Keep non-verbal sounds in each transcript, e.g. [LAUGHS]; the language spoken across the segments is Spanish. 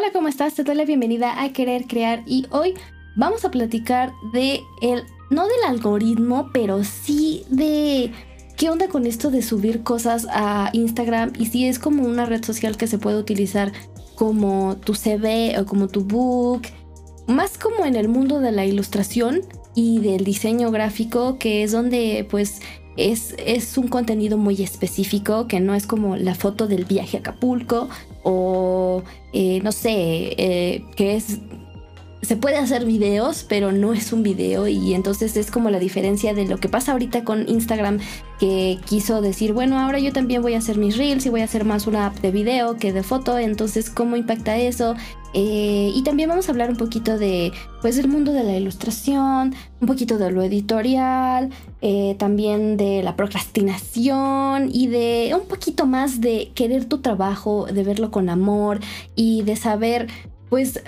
Hola, ¿cómo estás? Te doy la bienvenida a Querer Crear y hoy vamos a platicar de el, no del algoritmo, pero sí de qué onda con esto de subir cosas a Instagram y si es como una red social que se puede utilizar como tu CV o como tu book, más como en el mundo de la ilustración y del diseño gráfico, que es donde pues es, es, un contenido muy específico, que no es como la foto del viaje a Acapulco o eh, no sé, eh, que es se puede hacer videos, pero no es un video y entonces es como la diferencia de lo que pasa ahorita con Instagram que quiso decir, bueno, ahora yo también voy a hacer mis reels y voy a hacer más una app de video que de foto, entonces cómo impacta eso. Eh, y también vamos a hablar un poquito de, pues, el mundo de la ilustración, un poquito de lo editorial, eh, también de la procrastinación y de un poquito más de querer tu trabajo, de verlo con amor y de saber, pues,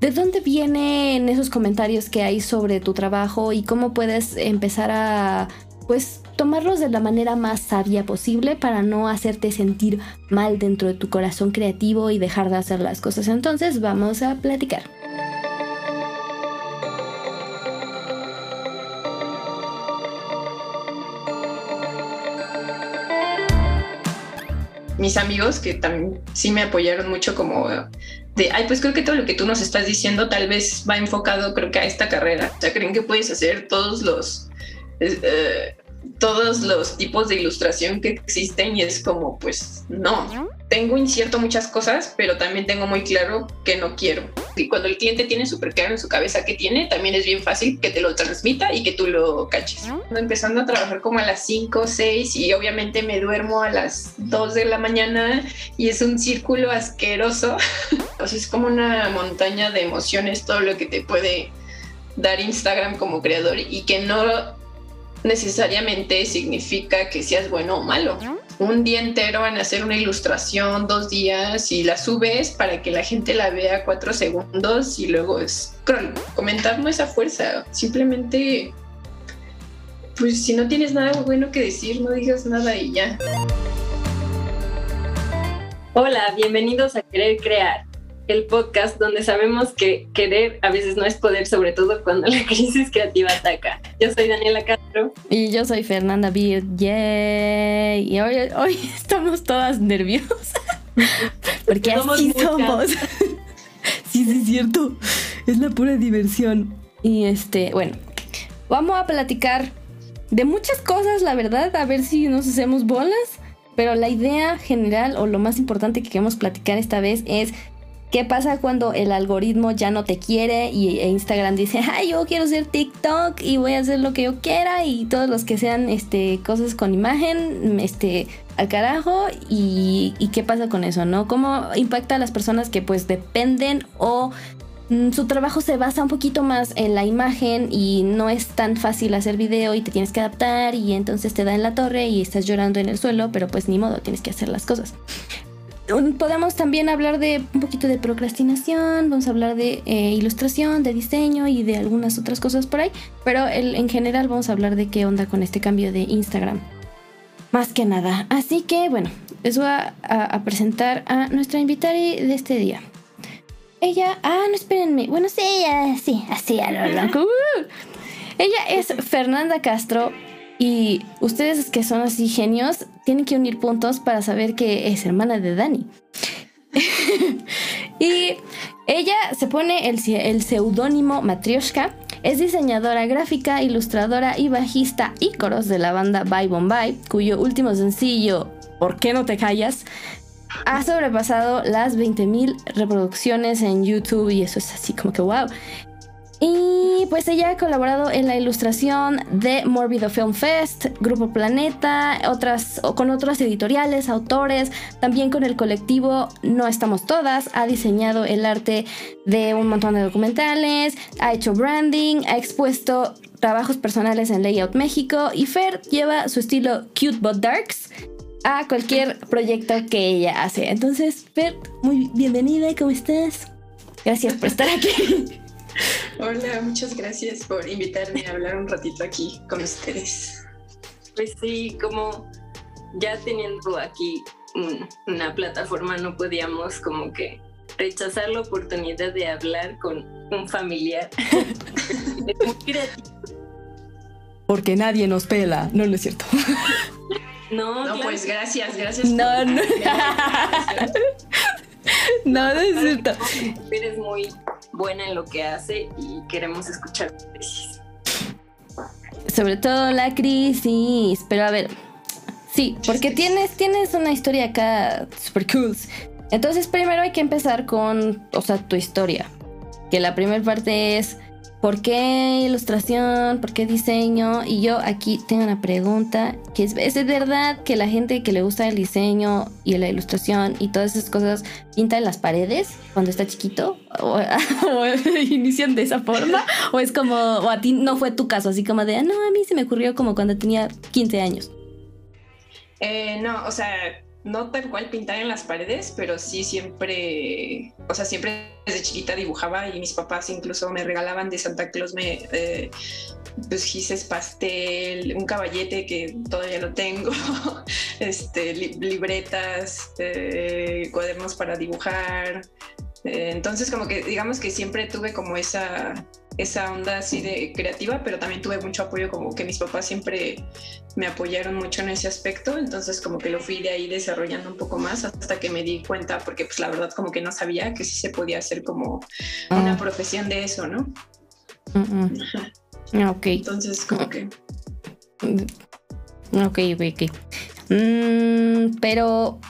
¿De dónde vienen esos comentarios que hay sobre tu trabajo y cómo puedes empezar a, pues, tomarlos de la manera más sabia posible para no hacerte sentir mal dentro de tu corazón creativo y dejar de hacer las cosas? Entonces, vamos a platicar. mis amigos que también sí me apoyaron mucho como de, ay, pues creo que todo lo que tú nos estás diciendo tal vez va enfocado, creo que a esta carrera. O sea, creen que puedes hacer todos los, eh, todos los tipos de ilustración que existen y es como, pues no. Tengo incierto muchas cosas, pero también tengo muy claro que no quiero. Y cuando el cliente tiene súper claro en su cabeza que tiene, también es bien fácil que te lo transmita y que tú lo caches. Empezando a trabajar como a las 5 o 6 y obviamente me duermo a las 2 de la mañana y es un círculo asqueroso. [LAUGHS] o es como una montaña de emociones todo lo que te puede dar Instagram como creador y que no necesariamente significa que seas bueno o malo. Un día entero en hacer una ilustración, dos días, y la subes para que la gente la vea cuatro segundos y luego es Comentar no es a fuerza, simplemente, pues si no tienes nada bueno que decir, no digas nada y ya. Hola, bienvenidos a Querer Crear el podcast donde sabemos que querer a veces no es poder, sobre todo cuando la [LAUGHS] crisis creativa ataca. Yo soy Daniela Castro. Y yo soy Fernanda Beard. Yay. Y hoy, hoy [LAUGHS] estamos todas nerviosas. [LAUGHS] Porque así somos. sí, sí, es cierto. Es la pura diversión. Y este, bueno, vamos a platicar de muchas cosas, la verdad, a ver si nos hacemos bolas. Pero la idea general o lo más importante que queremos platicar esta vez es ¿Qué pasa cuando el algoritmo ya no te quiere y e Instagram dice, ay, yo quiero ser TikTok y voy a hacer lo que yo quiera y todos los que sean este, cosas con imagen, este, al carajo y, qué pasa con eso, ¿no? ¿Cómo impacta a las personas que pues dependen o mm, su trabajo se basa un poquito más en la imagen y no es tan fácil hacer video y te tienes que adaptar y entonces te da en la torre y estás llorando en el suelo, pero pues ni modo, tienes que hacer las cosas podemos también hablar de un poquito de procrastinación, vamos a hablar de eh, ilustración, de diseño y de algunas otras cosas por ahí, pero en general vamos a hablar de qué onda con este cambio de Instagram. Más que nada. Así que bueno, les voy a, presentar a nuestra invitada de este día. Ella, ah, no espérenme. Bueno, sí, ella, sí, así a lo loco. [LAUGHS] Ella es Fernanda Castro, y ustedes que son así genios, tienen que unir puntos para saber que es hermana de Dani. [LAUGHS] y ella se pone el, el seudónimo Matryoshka. Es diseñadora gráfica, ilustradora y bajista y coros de la banda Bye Bombay, cuyo último sencillo, ¿Por qué no te callas? ha sobrepasado las 20.000 reproducciones en YouTube y eso es así como que wow. Y pues ella ha colaborado en la ilustración de Morbido Film Fest, Grupo Planeta, otras, con otras editoriales, autores, también con el colectivo No Estamos Todas, ha diseñado el arte de un montón de documentales, ha hecho branding, ha expuesto trabajos personales en Layout México y Fer lleva su estilo cute but darks a cualquier proyecto que ella hace. Entonces, Fer, muy bienvenida, ¿cómo estás? Gracias por estar aquí. [LAUGHS] Hola, muchas gracias por invitarme a hablar un ratito aquí con ustedes. Pues sí, como ya teniendo aquí una plataforma no podíamos como que rechazar la oportunidad de hablar con un familiar. [LAUGHS] es muy creativo. Porque nadie nos pela. No, no es cierto. No, no pues gracias, gracias. No, no. [LAUGHS] no, no es cierto. Eres muy buena en lo que hace y queremos escuchar crisis. Sobre todo la crisis. Pero a ver, sí, porque tienes, tienes una historia acá super cool. Entonces primero hay que empezar con, o sea, tu historia. Que la primera parte es ¿Por qué ilustración? ¿Por qué diseño? Y yo aquí tengo una pregunta, que es, ¿es verdad que la gente que le gusta el diseño y la ilustración y todas esas cosas pinta en las paredes cuando está chiquito? ¿O, [LAUGHS] inician de esa forma? ¿O es como, o a ti no fue tu caso, así como de, ah, no, a mí se me ocurrió como cuando tenía 15 años? Eh, no, o sea, no tal cual pintar en las paredes, pero sí siempre, o sea, siempre desde chiquita dibujaba y mis papás incluso me regalaban de Santa Claus me, eh, pues gises pastel, un caballete que todavía no tengo, [LAUGHS] este, libretas, eh, cuadernos para dibujar. Eh, entonces como que digamos que siempre tuve como esa esa onda así de creativa, pero también tuve mucho apoyo, como que mis papás siempre me apoyaron mucho en ese aspecto, entonces como que lo fui de ahí desarrollando un poco más hasta que me di cuenta, porque pues la verdad como que no sabía que sí se podía hacer como una ah. profesión de eso, ¿no? Ah, ok. Entonces como que... Ok, ok, mm, pero,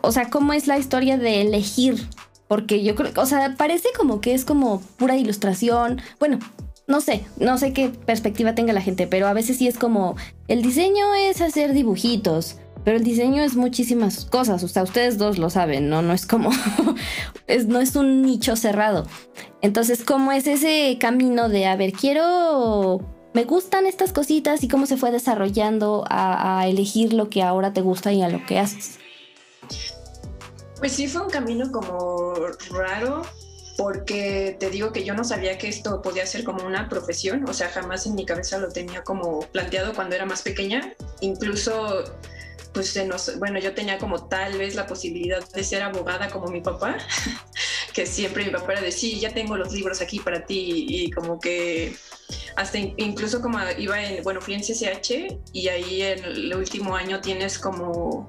o sea, ¿cómo es la historia de elegir porque yo creo, o sea, parece como que es como pura ilustración. Bueno, no sé, no sé qué perspectiva tenga la gente, pero a veces sí es como, el diseño es hacer dibujitos, pero el diseño es muchísimas cosas, o sea, ustedes dos lo saben, ¿no? No es como, [LAUGHS] es, no es un nicho cerrado. Entonces, ¿cómo es ese camino de, a ver, quiero, me gustan estas cositas y cómo se fue desarrollando a, a elegir lo que ahora te gusta y a lo que haces? Pues sí, fue un camino como raro, porque te digo que yo no sabía que esto podía ser como una profesión, o sea, jamás en mi cabeza lo tenía como planteado cuando era más pequeña, incluso pues bueno, yo tenía como tal vez la posibilidad de ser abogada como mi papá, [LAUGHS] que siempre mi papá era de, sí, ya tengo los libros aquí para ti y como que hasta incluso como iba en, bueno, fui en CCH y ahí en el último año tienes como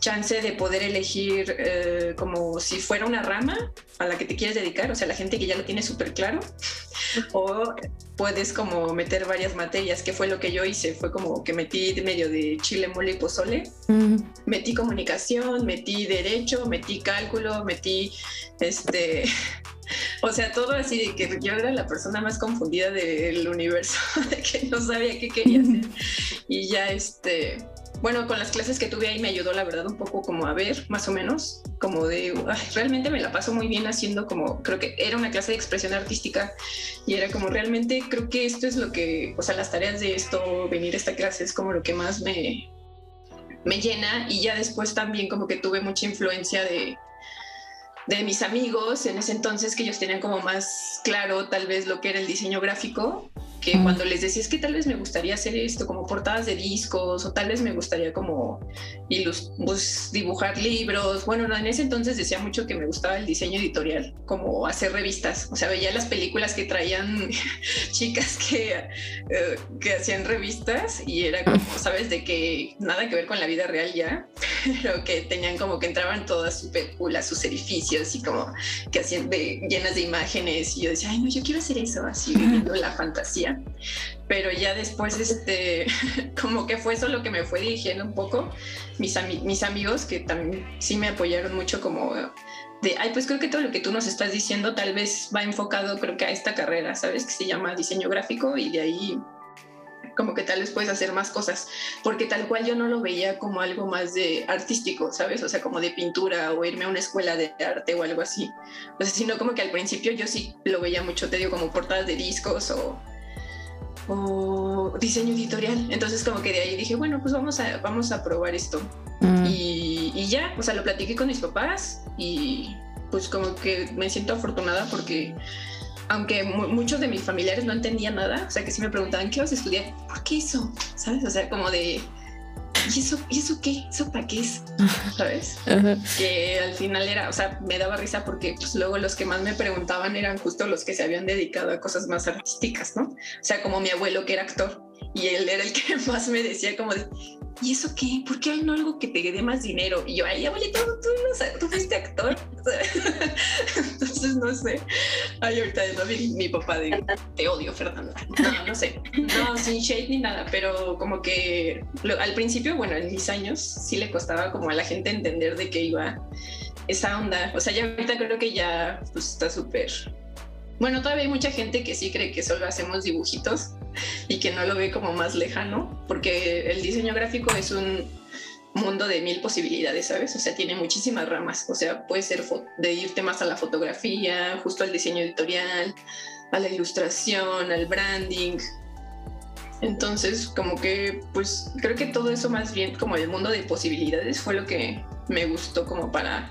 chance de poder elegir eh, como si fuera una rama a la que te quieres dedicar, o sea, la gente que ya lo tiene súper claro, o puedes como meter varias materias, que fue lo que yo hice, fue como que metí medio de chile, mole y pozole, metí comunicación, metí derecho, metí cálculo, metí este [LAUGHS] o sea, todo así de que yo era la persona más confundida del universo, [LAUGHS] de que no sabía qué quería hacer. Y ya este, bueno, con las clases que tuve ahí me ayudó la verdad un poco como a ver, más o menos, como de, realmente me la paso muy bien haciendo como, creo que era una clase de expresión artística y era como realmente creo que esto es lo que, o sea, las tareas de esto, venir a esta clase es como lo que más me, me llena y ya después también como que tuve mucha influencia de de mis amigos en ese entonces que ellos tenían como más claro tal vez lo que era el diseño gráfico que cuando les decía es que tal vez me gustaría hacer esto como portadas de discos o tal vez me gustaría como pues, dibujar libros. Bueno, no, en ese entonces decía mucho que me gustaba el diseño editorial, como hacer revistas. O sea, veía las películas que traían [LAUGHS] chicas que, eh, que hacían revistas y era como, sabes, de que nada que ver con la vida real ya, [LAUGHS] pero que tenían como que entraban todas cool a sus edificios y como que hacían de, llenas de imágenes. Y yo decía, ay, no, yo quiero hacer eso, así viviendo la fantasía pero ya después, este, [LAUGHS] como que fue eso lo que me fue dirigiendo un poco. Mis, mis amigos que también sí me apoyaron mucho como de, ay, pues creo que todo lo que tú nos estás diciendo tal vez va enfocado, creo que a esta carrera, ¿sabes? Que se llama diseño gráfico y de ahí como que tal vez puedes hacer más cosas, porque tal cual yo no lo veía como algo más de artístico, ¿sabes? O sea, como de pintura o irme a una escuela de arte o algo así. O sea, sino como que al principio yo sí lo veía mucho, te digo, como portadas de discos o o diseño editorial. Entonces como que de ahí dije, bueno, pues vamos a, vamos a probar esto. Mm. Y, y, ya, o sea, lo platiqué con mis papás y pues como que me siento afortunada porque aunque muchos de mis familiares no entendían nada, o sea, que sí me preguntaban, ¿qué vas a estudiar? ¿Por qué eso? ¿Sabes? O sea, como de... ¿y eso, ¿y eso qué? ¿Eso para qué es? [LAUGHS] ¿Sabes? Que al final era, o sea, me daba risa porque pues luego los que más me preguntaban eran justo los que se habían dedicado a cosas más artísticas, ¿no? O sea, como mi abuelo que era actor y él era el que [LAUGHS] más me decía como de, ¿y eso qué? ¿Por qué hay no algo que te dé más dinero? Y yo, ay, abuelito, tú, no tú fuiste actor. [LAUGHS] Entonces, no sé. Ay, ahorita mi, mi papá te odio, Fernanda. No, no sé. No, sin shade ni nada, pero como que al principio, bueno, en mis años, sí le costaba como a la gente entender de qué iba esa onda. O sea, ya ahorita creo que ya pues, está súper bueno, todavía hay mucha gente que sí cree que solo hacemos dibujitos y que no lo ve como más lejano, porque el diseño gráfico es un mundo de mil posibilidades, ¿sabes? O sea, tiene muchísimas ramas. O sea, puede ser de irte más a la fotografía, justo al diseño editorial, a la ilustración, al branding. Entonces, como que, pues creo que todo eso más bien como el mundo de posibilidades fue lo que me gustó como para,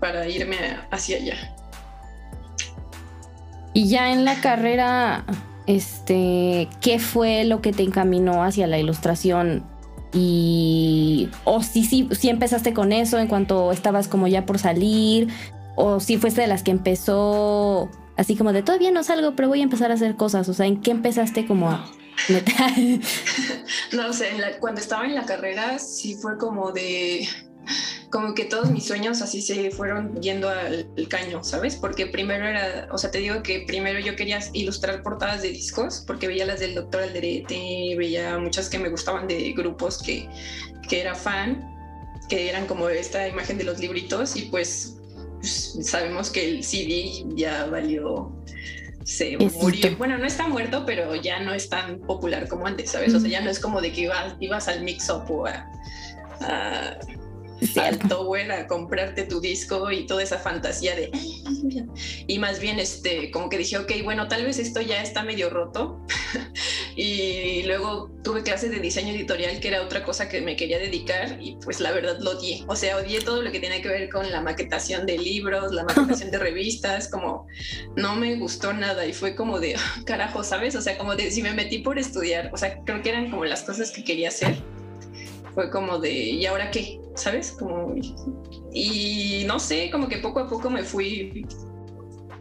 para irme hacia allá. Y ya en la carrera, este, ¿qué fue lo que te encaminó hacia la ilustración? Y, o si sí, sí, empezaste con eso en cuanto estabas como ya por salir, o si fuiste de las que empezó así como de todavía no salgo, pero voy a empezar a hacer cosas. O sea, ¿en qué empezaste como a [LAUGHS] no sé, cuando estaba en la carrera sí fue como de como que todos mis sueños así se fueron yendo al, caño, ¿sabes? Porque primero era, o sea, te digo que primero yo quería ilustrar portadas de discos, porque veía las del Doctor Alderete, veía muchas que me gustaban de grupos que, que era fan, que eran como esta imagen de los libritos, y pues, pues sabemos que el CD ya valió se murió. Bueno, no está muerto, pero ya no es tan popular como antes, ¿sabes? O sea, ya no es como de que ibas, ibas al mix-up o a, tower a comprarte tu disco y toda esa fantasía de y más bien este como que dije ok bueno tal vez esto ya está medio roto. [LAUGHS] Y luego tuve clases de diseño editorial que era otra cosa que me quería dedicar y pues la verdad lo odié. O sea odié todo lo que tiene que ver con la maquetación de libros la maquetación de [LAUGHS] revistas como no me gustó nada. Y fue como de carajo sabes o sea como de si me metí por estudiar o sea creo que eran como las cosas que quería hacer fue como de, ¿y ahora qué? ¿Sabes? Como, y no sé, como que poco a poco me fui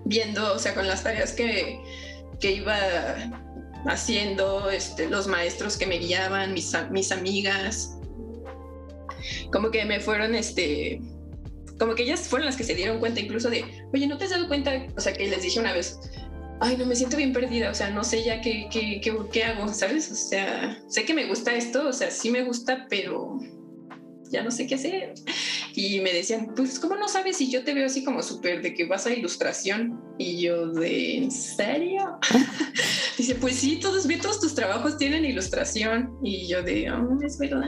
viendo, o sea, con las tareas que, que iba haciendo, este, los maestros que me guiaban, mis, mis amigas, como que me fueron, este, como que ellas fueron las que se dieron cuenta incluso de, oye, ¿no te has dado cuenta? O sea, que les dije una vez, ay, no me siento bien perdida, o sea, no sé ya qué, qué, qué, qué, hago, ¿sabes? O sea, sé que me gusta esto, o sea, sí me gusta, pero ya no sé qué hacer. Y me decían, pues, ¿cómo no sabes si yo te veo así como súper de que vas a ilustración? Y yo, ¿de en serio? [LAUGHS] Dice, pues sí, todos, todos tus trabajos tienen ilustración. Y yo de, oh, es verdad.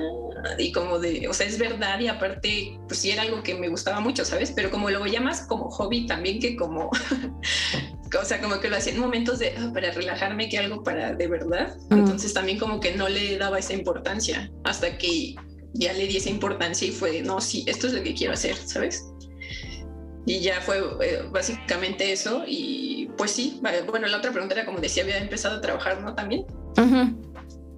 Y como de, o sea, es verdad y aparte, pues sí era algo que me gustaba mucho, ¿sabes? Pero como lo veía más como hobby también que como [LAUGHS] o sea, como que lo hacía en momentos de ah, para relajarme que algo para de verdad. Entonces también como que no le daba esa importancia hasta que ya le di esa importancia y fue, no, sí, esto es lo que quiero hacer, ¿sabes? Y ya fue eh, básicamente eso y pues sí, bueno, la otra pregunta era como decía, había empezado a trabajar, ¿no? También.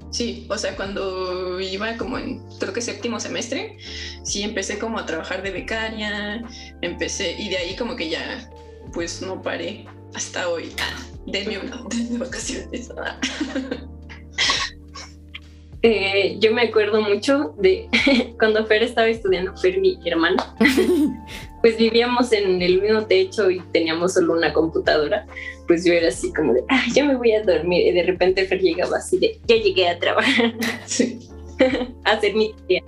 Sí, o sea, cuando iba como en, creo que séptimo semestre, sí empecé como a trabajar de becaria, empecé y de ahí como que ya, pues no paré hasta hoy. Denme una, [LAUGHS] de vacaciones. [LAUGHS] Eh, yo me acuerdo mucho de [LAUGHS] cuando Fer estaba estudiando, Fer, mi hermana, pues vivíamos en el mismo techo y teníamos solo una computadora. Pues yo era así como de, ah, ya me voy a dormir. Y de repente Fer llegaba así de, ya llegué a trabajar, a hacer mi tía.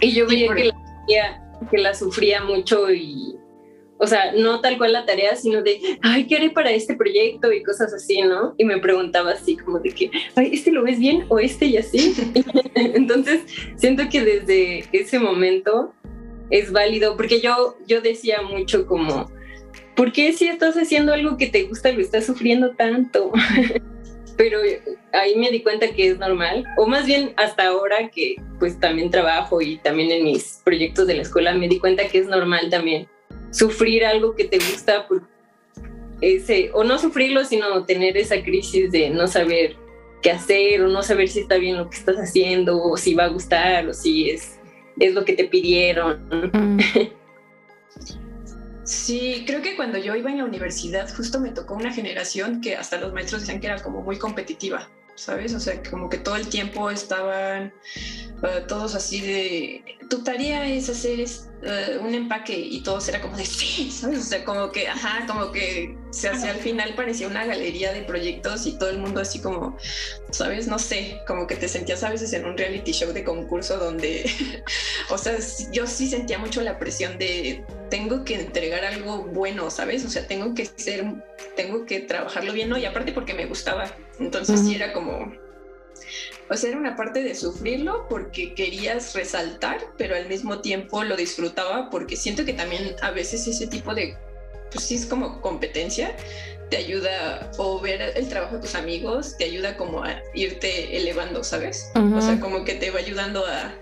Y yo veía que la, que la sufría mucho y o sea, no tal cual la tarea, sino de, ay, ¿qué haré para este proyecto? Y cosas así, ¿no? Y me preguntaba así como de que, ay, ¿este lo ves bien o este y así? [LAUGHS] Entonces, siento que desde ese momento es válido, porque yo, yo decía mucho como, ¿por qué si estás haciendo algo que te gusta lo estás sufriendo tanto? [LAUGHS] Pero ahí me di cuenta que es normal, o más bien hasta ahora que pues también trabajo y también en mis proyectos de la escuela me di cuenta que es normal también sufrir algo que te gusta, ese, o no sufrirlo, sino tener esa crisis de no saber qué hacer o no saber si está bien lo que estás haciendo o si va a gustar o si es, es lo que te pidieron. Mm. [LAUGHS] Sí, creo que cuando yo iba en la universidad justo me tocó una generación que hasta los maestros decían que era como muy competitiva, ¿sabes? O sea, como que todo el tiempo estaban uh, todos así de, tu tarea es hacer uh, un empaque y todo era como de, sí, ¿sabes? O sea, como que, ajá, como que se hacía al final parecía una galería de proyectos y todo el mundo así como, ¿sabes? No sé, como que te sentías a veces en un reality show de concurso donde, [LAUGHS] o sea, yo sí sentía mucho la presión de, tengo que entregar algo bueno, ¿sabes? O sea, tengo que ser, tengo que trabajarlo bien, ¿no? Y aparte porque me gustaba, entonces sí era como o sea, era una parte de sufrirlo porque querías resaltar, pero al mismo tiempo lo disfrutaba porque siento que también a veces ese tipo de, pues sí es como competencia, te ayuda o ver el trabajo de tus amigos, te ayuda como a irte elevando, ¿sabes? O sea, como que te va ayudando a,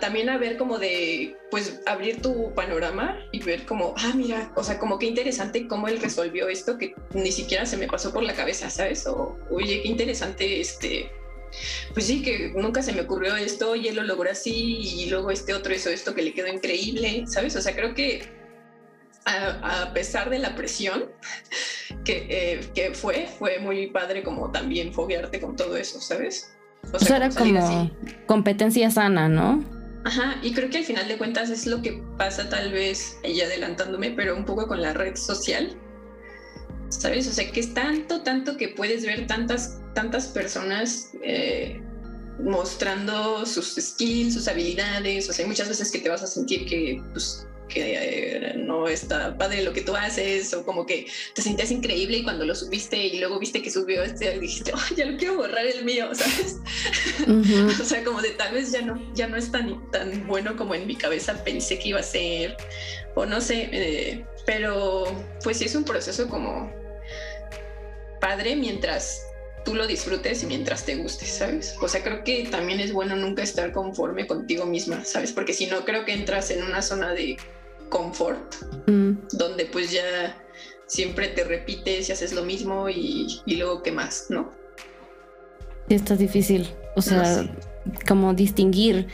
también a ver como de, pues abrir tu panorama y ver como, ah, mira, o sea, como qué interesante cómo él resolvió esto que ni siquiera se me pasó por la cabeza, ¿sabes? O, oye, qué interesante este pues sí, que nunca se me ocurrió esto y él lo logró así y luego este otro hizo esto que le quedó increíble, ¿sabes? O sea, creo que a, pesar de la presión [LAUGHS] que, eh, que, fue, fue muy padre como también foguearte con todo eso, ¿sabes? O sea, era como competencia sana, ¿no? Ajá, y creo que al final de cuentas es lo que pasa tal vez, y adelantándome, pero un poco con la red social, ¿sabes? O sea, que es tanto, tanto que puedes ver tantas, tantas personas eh, mostrando sus skills, sus habilidades, o sea, hay muchas veces que te vas a sentir que, pues, que eh, no está padre lo que tú haces o como que te sentías increíble y cuando lo subiste y luego viste que subió este dijiste, oh, ya lo quiero borrar el mío, [LAUGHS] ¿sabes? o sea, como de tal vez ya no, ya no es tan, tan bueno como en mi cabeza pensé que iba a ser o no sé, eh, pero pues sí es un proceso como padre mientras tú lo disfrutes y mientras te guste, ¿sabes? O sea, creo que también es bueno nunca estar conforme contigo misma, ¿sabes? Porque si no, creo que entras en una zona de confort, mm. donde pues ya siempre te repites y haces lo mismo y, luego qué más, ¿no? Sí, está difícil. O sea, como distinguir.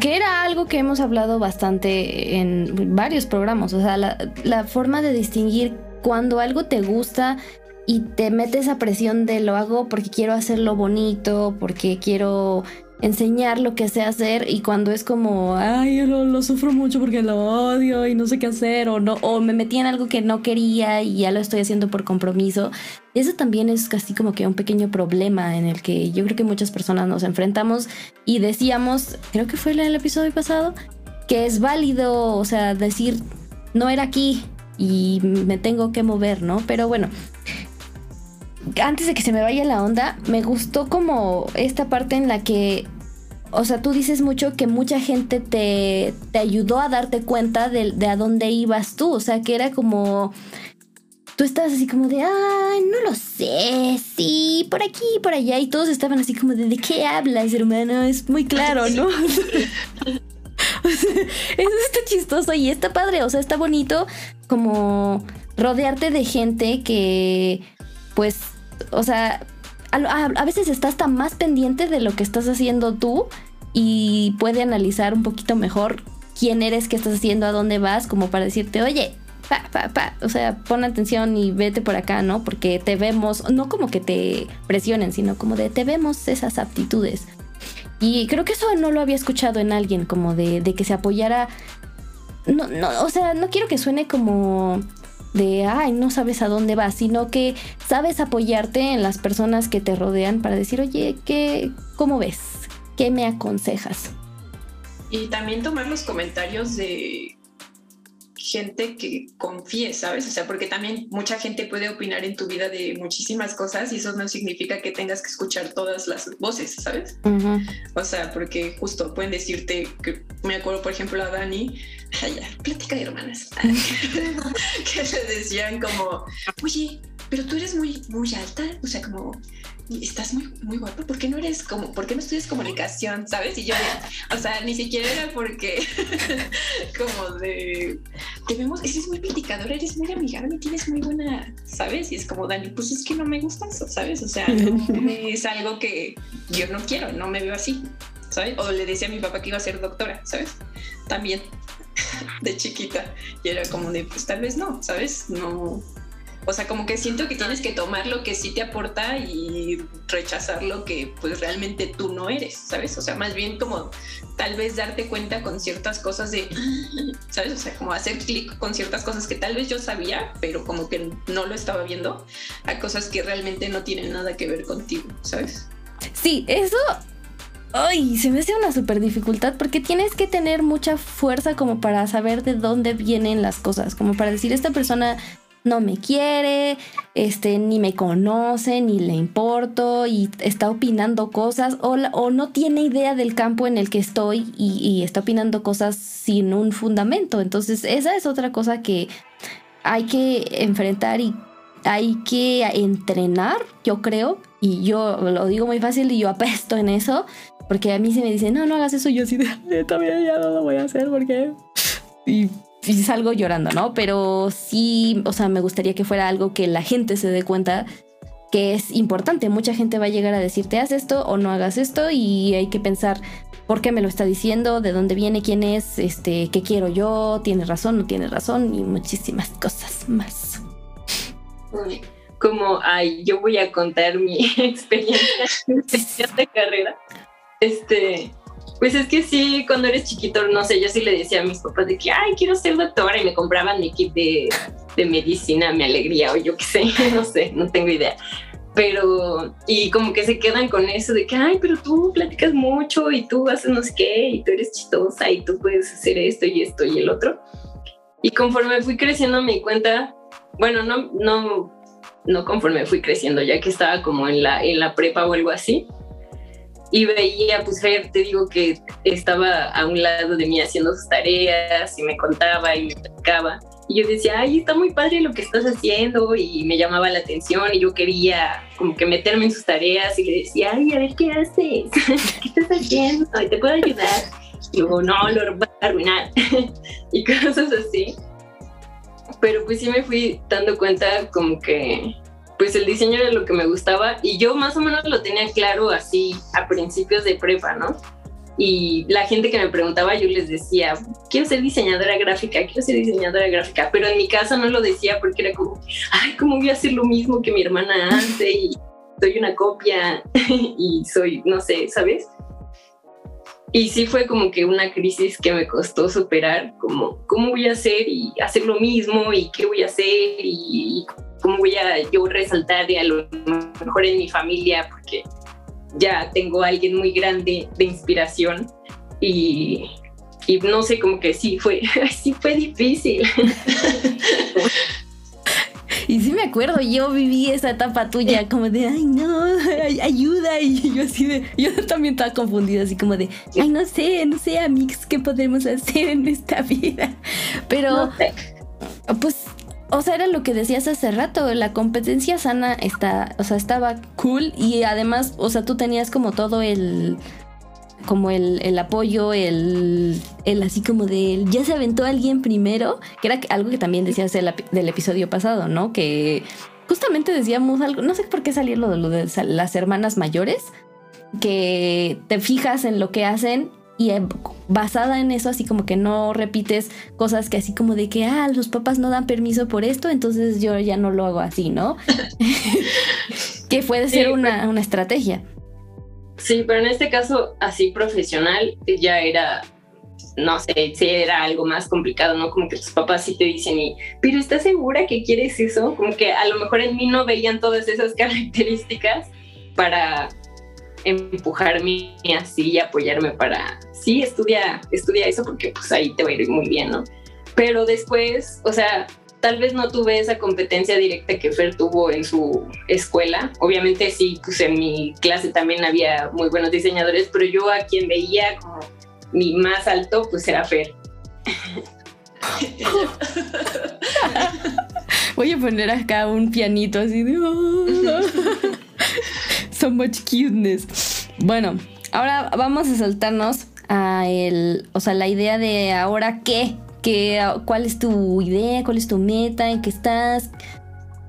Que era algo que hemos hablado bastante en varios programas. O sea, la, la forma de distinguir cuando algo te gusta y te mete esa presión de lo hago porque quiero hacerlo bonito, porque quiero enseñar lo que sé hacer y cuando es como, ay, yo lo, sufro mucho porque lo odio y no sé qué hacer o no o me metí en algo que no quería y ya lo estoy haciendo por compromiso. Eso también es casi como que un pequeño problema en el que yo creo que muchas personas nos enfrentamos y decíamos, creo que fue en el episodio pasado, que es válido, o sea, decir, no era aquí y me tengo que mover, ¿no? Pero bueno, antes de que se me vaya la onda, me gustó como esta parte en la que, o sea, tú dices mucho que mucha gente te, te ayudó a darte cuenta de, a dónde ibas tú, o sea, que era como... Tú estabas así como de, ay, no lo sé, sí, por aquí, por allá, y todos estaban así como de, ¿de qué hablas, hermano? Es muy claro, ¿no? [LAUGHS] eso está chistoso y está padre, o sea, está bonito como rodearte de gente que, pues, o sea, a, veces estás tan más pendiente de lo que estás haciendo tú y puede analizar un poquito mejor quién eres, qué estás haciendo, a dónde vas, como para decirte, oye, pa, pa, pa, o sea, pon atención y vete por acá, ¿no? Porque te vemos, no como que te presionen, sino como de te vemos esas aptitudes. Y creo que eso no lo había escuchado en alguien, como de, de que se apoyara. No, no, o sea, no quiero que suene como de, ay, no sabes a dónde vas, sino que sabes apoyarte en las personas que te rodean para decir, oye, ¿qué, ¿cómo ves? ¿Qué me aconsejas? Y también tomar los comentarios de gente que confíe, ¿sabes? O sea, porque también mucha gente puede opinar en tu vida de muchísimas cosas y eso no significa que tengas que escuchar todas las voces, ¿sabes? O sea, porque justo pueden decirte, que me acuerdo por ejemplo a Dani, ay, ya, plática de hermanas, [LAUGHS] [LAUGHS] que le decían como, oye, pero tú eres muy, muy alta, o sea, como estás muy, muy guapa, ¿por qué no eres como, por qué no estudias comunicación, sabes? Y yo, o sea, ni siquiera era porque, [LAUGHS] como de, te vemos, eres muy criticadora, eres muy amigable, tienes muy buena, ¿sabes? Y es como, Dani, pues es que no me gusta eso, ¿sabes? O sea, es algo que yo no quiero, no me veo así, ¿sabes? O le decía a mi papá que iba a ser doctora, ¿sabes? También, [LAUGHS] de chiquita, y era como de, pues tal vez no, ¿sabes? No o sea, como que siento que tienes que tomar lo que sí te aporta y rechazar lo que pues realmente tú no eres, ¿sabes? O sea, más bien como tal vez darte cuenta con ciertas cosas de, [LAUGHS] ¿sabes? O sea, como hacer clic con ciertas cosas que tal vez yo sabía, pero como que no lo estaba viendo, a cosas que realmente no tienen nada que ver contigo, ¿sabes? Sí, eso Ay, se me hace una super dificultad porque tienes que tener mucha fuerza como para saber de dónde vienen las cosas, como para decir esta persona no me quiere, este, ni me conoce, ni le importo y está opinando cosas o, o no tiene idea del campo en el que estoy y, y, está opinando cosas sin un fundamento. Entonces esa es otra cosa que hay que enfrentar y hay que entrenar, yo creo, y yo lo digo muy fácil y yo apesto en eso, porque a mí se me dice, no, no hagas eso, yo sí, también ya no lo voy a hacer porque... Y y salgo llorando, ¿no? Pero sí, o sea, me gustaría que fuera algo que la gente se dé cuenta que es importante. Mucha gente va a llegar a decirte, haz esto o no hagas esto y hay que pensar por qué me lo está diciendo, de dónde viene, quién es, este, qué quiero yo, tiene razón, no tiene razón y muchísimas cosas más. Como, ay, yo voy a contar mi [LAUGHS] experiencia de [LAUGHS] carrera. Este, pues es que sí, cuando eres chiquito, no sé, yo sí le decía a mis papás de que, ay, quiero ser doctora y me compraban mi kit de, de medicina, mi alegría o yo qué sé, [LAUGHS] no sé, no tengo idea. Pero, y como que se quedan con eso de que, ay, pero tú platicas mucho y tú haces no sé qué y tú eres chistosa y tú puedes hacer esto y esto y el otro. Y conforme fui creciendo me di cuenta, bueno, no, no, no conforme fui creciendo, ya que estaba como en la, en la prepa o algo así, y veía, pues Fer, te digo que estaba a un lado de mí haciendo sus tareas y me contaba y me platicaba. Y yo decía, ay, está muy padre lo que estás haciendo y me llamaba la atención y yo quería como que meterme en sus tareas y le decía, ay, a ver qué haces, [LAUGHS] qué estás haciendo, te puedo ayudar. Y luego, no, lo voy a arruinar [LAUGHS] y cosas así. Pero pues sí me fui dando cuenta como que pues el diseño era lo que me gustaba y yo más o menos lo tenía claro así a principios de prepa, ¿no? Y la gente que me preguntaba, yo les decía, quiero ser diseñadora gráfica, quiero ser diseñadora gráfica, pero en mi casa no lo decía porque era como, ay, ¿cómo voy a hacer lo mismo que mi hermana hace? Y soy una copia [LAUGHS] y soy, no sé, ¿sabes? Y sí fue como que una crisis que me costó superar, como, ¿cómo voy a hacer y hacer lo mismo? ¿Y qué voy a hacer? ¿Y, cómo voy a yo resaltar a lo mejor en mi familia? Porque ya tengo a alguien muy grande de inspiración y, y no sé, como que sí fue, [LAUGHS] sí fue difícil. [LAUGHS] Y sí me acuerdo, yo viví esa etapa tuya como de, ay no, ayuda. Y yo así de, yo también estaba confundida, así como de, ay no sé, no sé, amigos, ¿qué podemos hacer en esta vida? Pero, pues, o sea, era lo que decías hace rato, la competencia sana está, o sea, estaba cool y además, o sea, tú tenías como todo el como el, apoyo, el, el, así como de ya se aventó alguien primero, que era algo que también decías del, del episodio pasado, ¿no? Que justamente decíamos algo, no sé por qué salir lo de, lo de las hermanas mayores, que te fijas en lo que hacen y basada en eso, así como que no repites cosas que así como de que, ah, los papás no dan permiso por esto, entonces yo ya no lo hago así, ¿no? [LAUGHS] que puede ser una, una estrategia. Sí, pero en este caso, así profesional, ya era, no sé, si era algo más complicado, ¿no? Como que tus papás sí te dicen, y, pero ¿estás segura que quieres eso? Como que a lo mejor en mí no veían todas esas [LAUGHS] características para empujarme así y apoyarme para, sí, estudia, estudia eso porque pues ahí te va a ir muy bien, ¿no? Pero después, o sea, tal vez no tuve esa competencia directa que Fer tuvo en su escuela. Obviamente sí, pues en mi clase también había muy buenos diseñadores, pero yo a quien veía como mi más alto, pues era Fer. [LAUGHS] Voy a poner acá un pianito así de... Oh, [LAUGHS] so much cuteness. Bueno, ahora vamos a saltarnos a el... O sea, la idea de ahora qué. ¿Qué ¿Cuál es tu idea? ¿Cuál es tu meta? ¿En qué estás?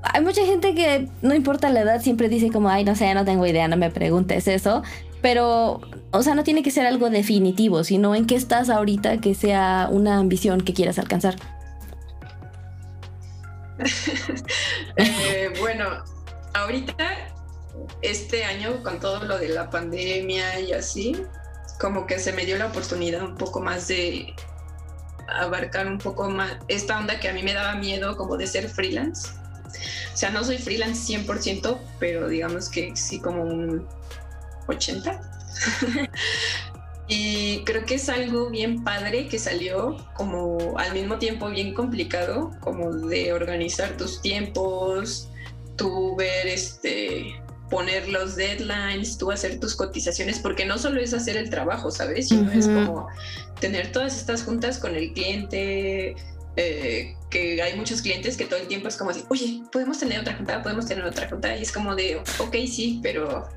Hay mucha gente que no importa la edad, siempre dice como, ay, no sé, no tengo idea, no me preguntes eso. Pero, o sea, no tiene que ser algo definitivo, sino en qué estás ahorita que sea una ambición que quieras alcanzar. [LAUGHS] Eh, bueno, ahorita, este año, con todo lo de la pandemia y así, como que se me dio la oportunidad un poco más de abarcar un poco más esta onda que a mí me daba miedo como de ser freelance. O sea, no soy freelance 100%, pero digamos que sí como un 80. [LAUGHS] y creo que es algo bien padre que salió como al mismo tiempo bien complicado, como de organizar tus tiempos, tú ver este poner los deadlines, tú hacer tus cotizaciones, porque no solo es hacer el trabajo, ¿sabes? Sino es como tener todas estas juntas con el cliente, eh, que hay muchos clientes que todo el tiempo es como de, oye, podemos tener otra junta, podemos tener otra junta, y es como de, ok, sí, pero,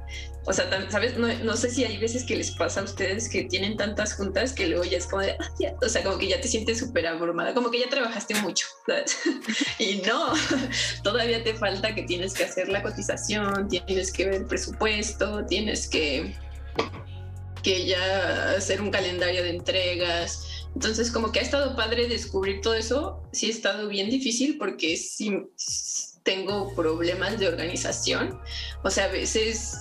o sea, ¿sabes? No, sé si hay veces que les pasa a ustedes que tienen tantas juntas que luego ya es como de, ah, ya, o sea, como que ya te sientes súper abrumada, como que ya trabajaste mucho, ¿sabes? [LAUGHS] y no, [LAUGHS] todavía te falta que tienes que hacer la cotización, tienes que ver el presupuesto, tienes que que ya hacer un calendario de entregas, entonces, como que ha estado padre descubrir todo eso. Sí ha estado bien difícil porque sí tengo problemas de organización. O sea, a veces...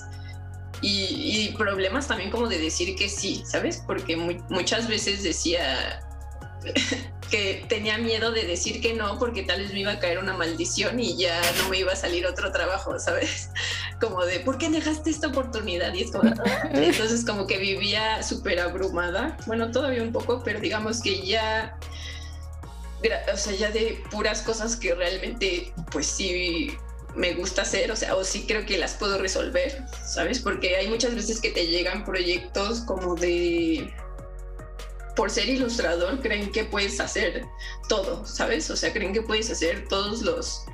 Y, problemas también como de decir que sí, ¿sabes? Porque muchas veces decía [LAUGHS] que tenía miedo de decir que no porque tal vez me iba a caer una maldición y ya no me iba a salir otro trabajo, [LAUGHS] ¿sabes? Como de, ¿por qué dejaste esta oportunidad? Y es como, ah". [LAUGHS] entonces como que vivía súper abrumada, bueno, todavía un poco, pero digamos que ya, o sea, ya de puras cosas que realmente, pues sí me gusta hacer, o sea, o sí creo que las puedo resolver, ¿sabes? Porque hay muchas veces que te llegan proyectos como de por ser ilustrador creen que puedes hacer todo, ¿sabes? O sea, creen que puedes hacer todos los...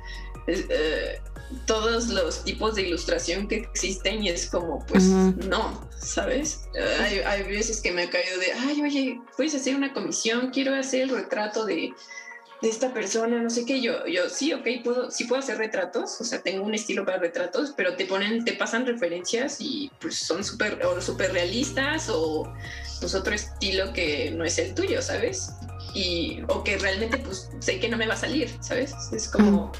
Eh, todos los tipos de ilustración que existen y es como, pues no, ¿sabes? hay, hay, veces que me ha caído de, ay, oye, puedes hacer una comisión, quiero hacer el retrato de, de esta persona, no sé qué, yo, yo sí, ok, puedo, sí puedo hacer retratos, o sea, tengo un estilo para retratos, pero te ponen, te pasan referencias y pues son súper o super realistas o pues otro estilo que no es el tuyo, ¿sabes? Y, o que realmente pues sé que no me va a salir, ¿sabes? Es como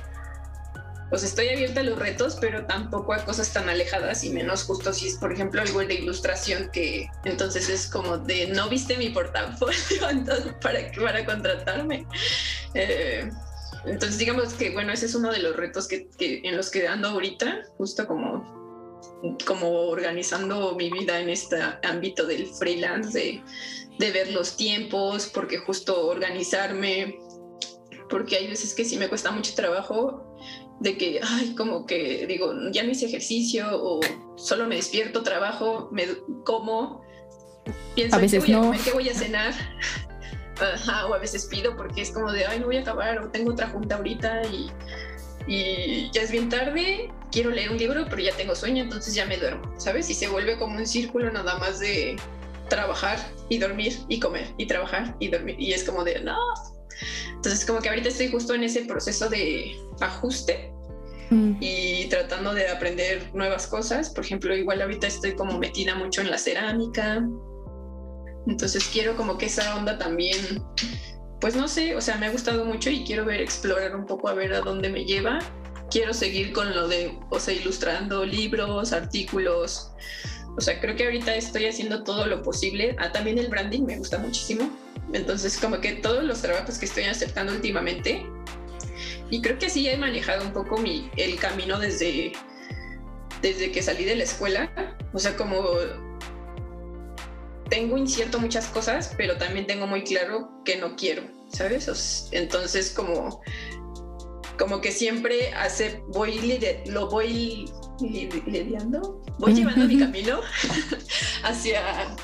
pues estoy abierta a los retos, pero tampoco a cosas tan alejadas y menos justo si es, por ejemplo, algo de ilustración que entonces es como de no viste mi portafolio [LAUGHS] para, para contratarme. Eh, entonces digamos que bueno, ese es uno de los retos que, en los que ando ahorita, justo como como organizando mi vida en este ámbito del freelance, de, de ver los tiempos, porque justo organizarme, porque hay veces que sí me cuesta mucho trabajo de que, ay, como que digo, ya no hice ejercicio o solo me despierto, trabajo, me como, pienso, a veces ¿qué, voy a ¿qué voy a cenar? [LAUGHS] o a veces pido porque es como de, ay, no voy a acabar o tengo otra junta ahorita y, y ya es bien tarde, quiero leer un libro, pero ya tengo sueño, entonces ya me duermo, ¿sabes? Y se vuelve como un círculo nada más de trabajar y dormir y comer y trabajar y dormir y es como de, no, entonces, como que ahorita estoy justo en ese proceso de ajuste mm. y tratando de aprender nuevas cosas. Por ejemplo, igual ahorita estoy como metida mucho en la cerámica. Entonces quiero como que esa onda también, pues no sé, o sea, me ha gustado mucho y quiero ver, explorar un poco a ver a dónde me lleva. Quiero seguir con lo de, o sea, ilustrando libros, artículos. O sea, creo que ahorita estoy haciendo todo lo posible. Ah, también el branding me gusta muchísimo entonces, como que todos los trabajos que estoy aceptando últimamente, y creo que así he manejado un poco mi, el camino desde, desde que salí de la escuela. O sea, como tengo incierto muchas cosas, pero también tengo muy claro que no quiero, ¿sabes? Entonces, como, como que siempre hace, voy, lo voy lidiando, voy llevando mi camino [LAUGHS] hacia,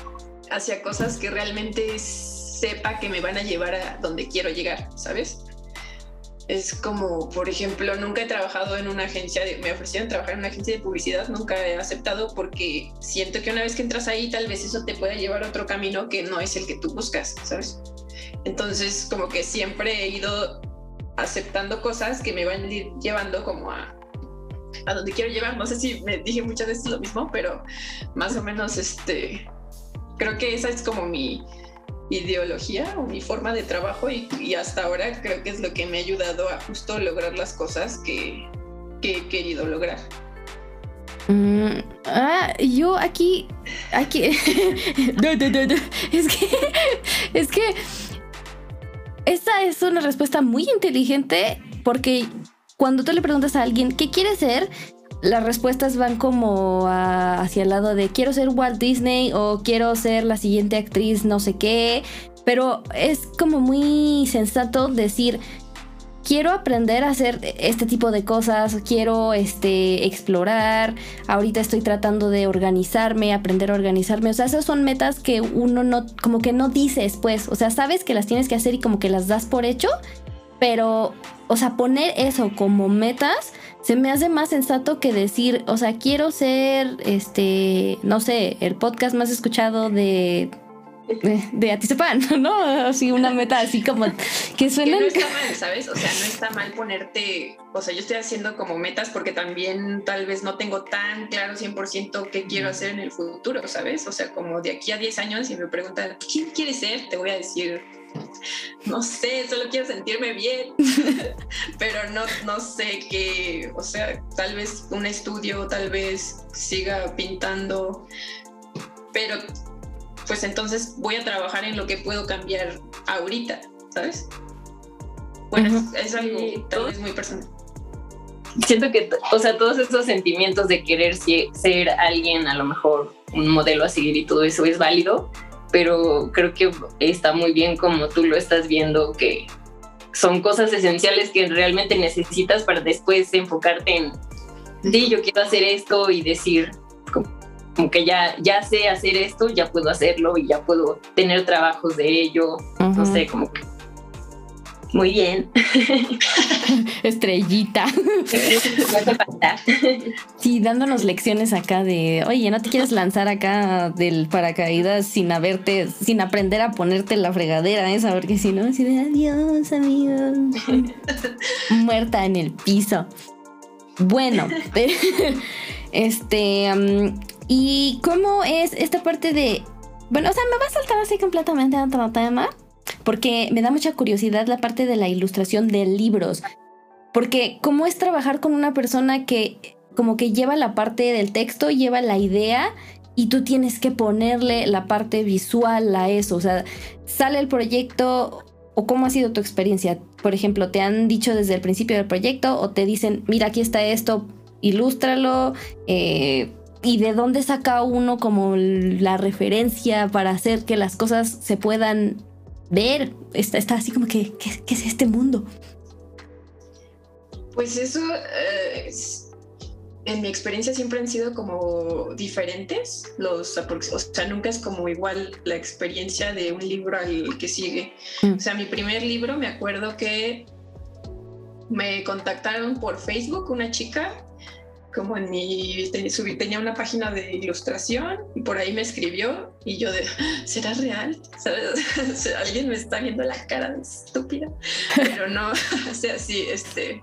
hacia cosas que realmente es sepa que me van a llevar a donde quiero llegar, ¿sabes? es como, por ejemplo, nunca he trabajado en una agencia, de, me ofrecieron trabajar en una agencia de publicidad, nunca he aceptado porque siento que una vez que entras ahí, tal vez eso te pueda llevar a otro camino que no es el que tú buscas, ¿sabes? Entonces, como que siempre he ido aceptando cosas que me van llevando como a, a donde quiero llevar. No sé si me dije muchas veces lo mismo, pero más o menos este, creo que esa es como mi, ideología o mi forma de trabajo y, hasta ahora creo que es lo que me ha ayudado a justo lograr las cosas que, he querido lograr. Mm, ah, yo aquí, aquí, [LAUGHS] es que, [LAUGHS] es que esta es una respuesta muy inteligente porque cuando tú le preguntas a alguien qué quiere ser, las respuestas van como hacia el lado de quiero ser Walt Disney o quiero ser la siguiente actriz no sé qué, pero es como muy sensato decir quiero aprender a hacer este tipo de cosas, quiero este explorar, ahorita estoy tratando de organizarme, aprender a organizarme, o sea, esas son metas que uno no como que no dices, pues, o sea, sabes que las tienes que hacer y como que las das por hecho, pero o sea, poner eso como metas se me hace más sensato que decir, o sea, quiero ser, este, no sé, el podcast más escuchado de de, Atizapan, [LAUGHS] ¿no? Así una meta así como que suena. no está mal, ¿sabes? O sea, no está mal ponerte, o sea, yo estoy haciendo como metas porque también tal vez no tengo tan claro 100% qué quiero hacer en el futuro, ¿sabes? O sea, como de aquí a 10 años, si me preguntan, ¿quién quieres ser? Te voy a decir, [LAUGHS] no sé, solo quiero sentirme bien, [LAUGHS] pero no, no sé qué, o sea, tal vez un estudio, tal vez siga pintando, pero pues entonces voy a trabajar en lo que puedo cambiar ahorita, ¿sabes? Bueno, es, algo tal vez muy personal. Siento que, o sea, todos esos sentimientos de querer ser alguien, a lo mejor un modelo a seguir y todo eso es válido, pero creo que está muy bien como tú lo estás viendo, que son cosas esenciales que realmente necesitas para después enfocarte en, sí, yo quiero hacer esto y decir, como, que ya, ya sé hacer esto, ya puedo hacerlo y ya puedo tener trabajos de ello, no sé, como que muy bien. [LAUGHS] Estrellita. sí, dándonos lecciones acá de, oye, no te quieres lanzar acá del paracaídas sin haberte, sin aprender a ponerte la fregadera esa, porque si no, así de adiós, amigos. [LAUGHS] Muerta en el piso. Bueno, [LAUGHS] este, ¿y cómo es esta parte de, bueno, o sea, me va a saltar así completamente a otro tema, porque me da mucha curiosidad la parte de la ilustración de libros, porque cómo es trabajar con una persona que como que lleva la parte del texto, lleva la idea y tú tienes que ponerle la parte visual a eso, o sea, sale el proyecto o cómo ha sido tu experiencia. Por ejemplo, te han dicho desde el principio del proyecto o te dicen, mira, aquí está esto, ilústralo. Eh, y de dónde saca uno como la referencia para hacer que las cosas se puedan ver, está, está así como que, ¿qué, es este mundo? Pues eso, eh, en mi experiencia siempre han sido como diferentes, los o sea, nunca es como igual la experiencia de un libro al que sigue. Mm. O sea, mi primer libro me acuerdo que me contactaron por Facebook una chica como en mi, tenía una página de ilustración y por ahí me escribió y yo ¿será real? ¿Sabes? [LAUGHS] alguien me está viendo la cara de estúpida, pero no, [LAUGHS] o sea, sí, este,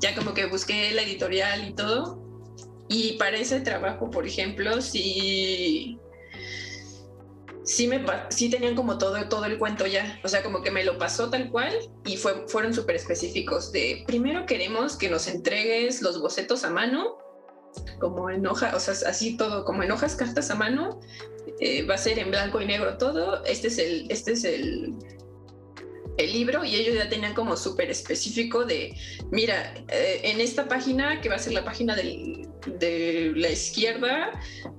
ya como que busqué la editorial y todo y para ese trabajo, por ejemplo, sí, sí, me, sí tenían como todo, todo el cuento ya, o sea, como que me lo pasó tal cual y fue, fueron súper específicos de, primero queremos que nos entregues los bocetos a mano como en hoja, o sea, así todo, como en hojas, cartas a mano, eh, va a ser en blanco y negro todo. Este es el, este es el, el libro y ellos ya tenían como súper específico de, mira, eh, en esta página, que va a ser la página de la izquierda,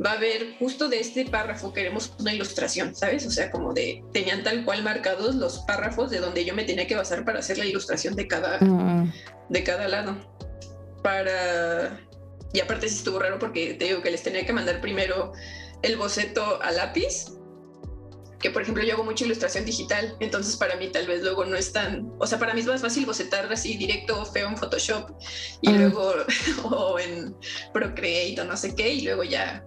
va a haber justo de este párrafo, queremos una ilustración, ¿sabes? O sea, como de, tenían tal cual marcados los párrafos de donde yo me tenía que basar para hacer la ilustración de cada, mm. de cada lado. Para, y aparte sí estuvo raro porque te digo que les tenía que mandar primero el boceto a lápiz que por ejemplo yo hago mucha ilustración digital, entonces para mí tal vez luego no es tan, o sea, para mí es más fácil bocetar así directo feo en Photoshop y luego [LAUGHS] o en Procreate o no sé qué y luego ya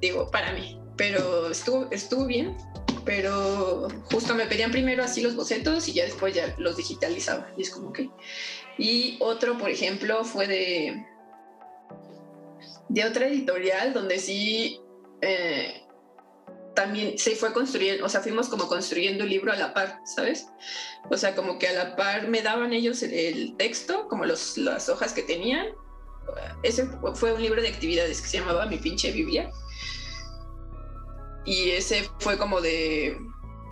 digo para mí, pero estuvo estuvo bien, pero justo me pedían primero así los bocetos y ya después ya los digitalizaba. Y es como que y otro por ejemplo fue de de otra editorial donde sí eh, también se fue construyendo, o sea, fuimos como construyendo el libro a la par, ¿sabes? O sea, como que a la par me daban ellos el texto, como los, las hojas que tenían. Ese fue un libro de actividades que se llamaba Mi pinche Biblia. Y ese fue como de,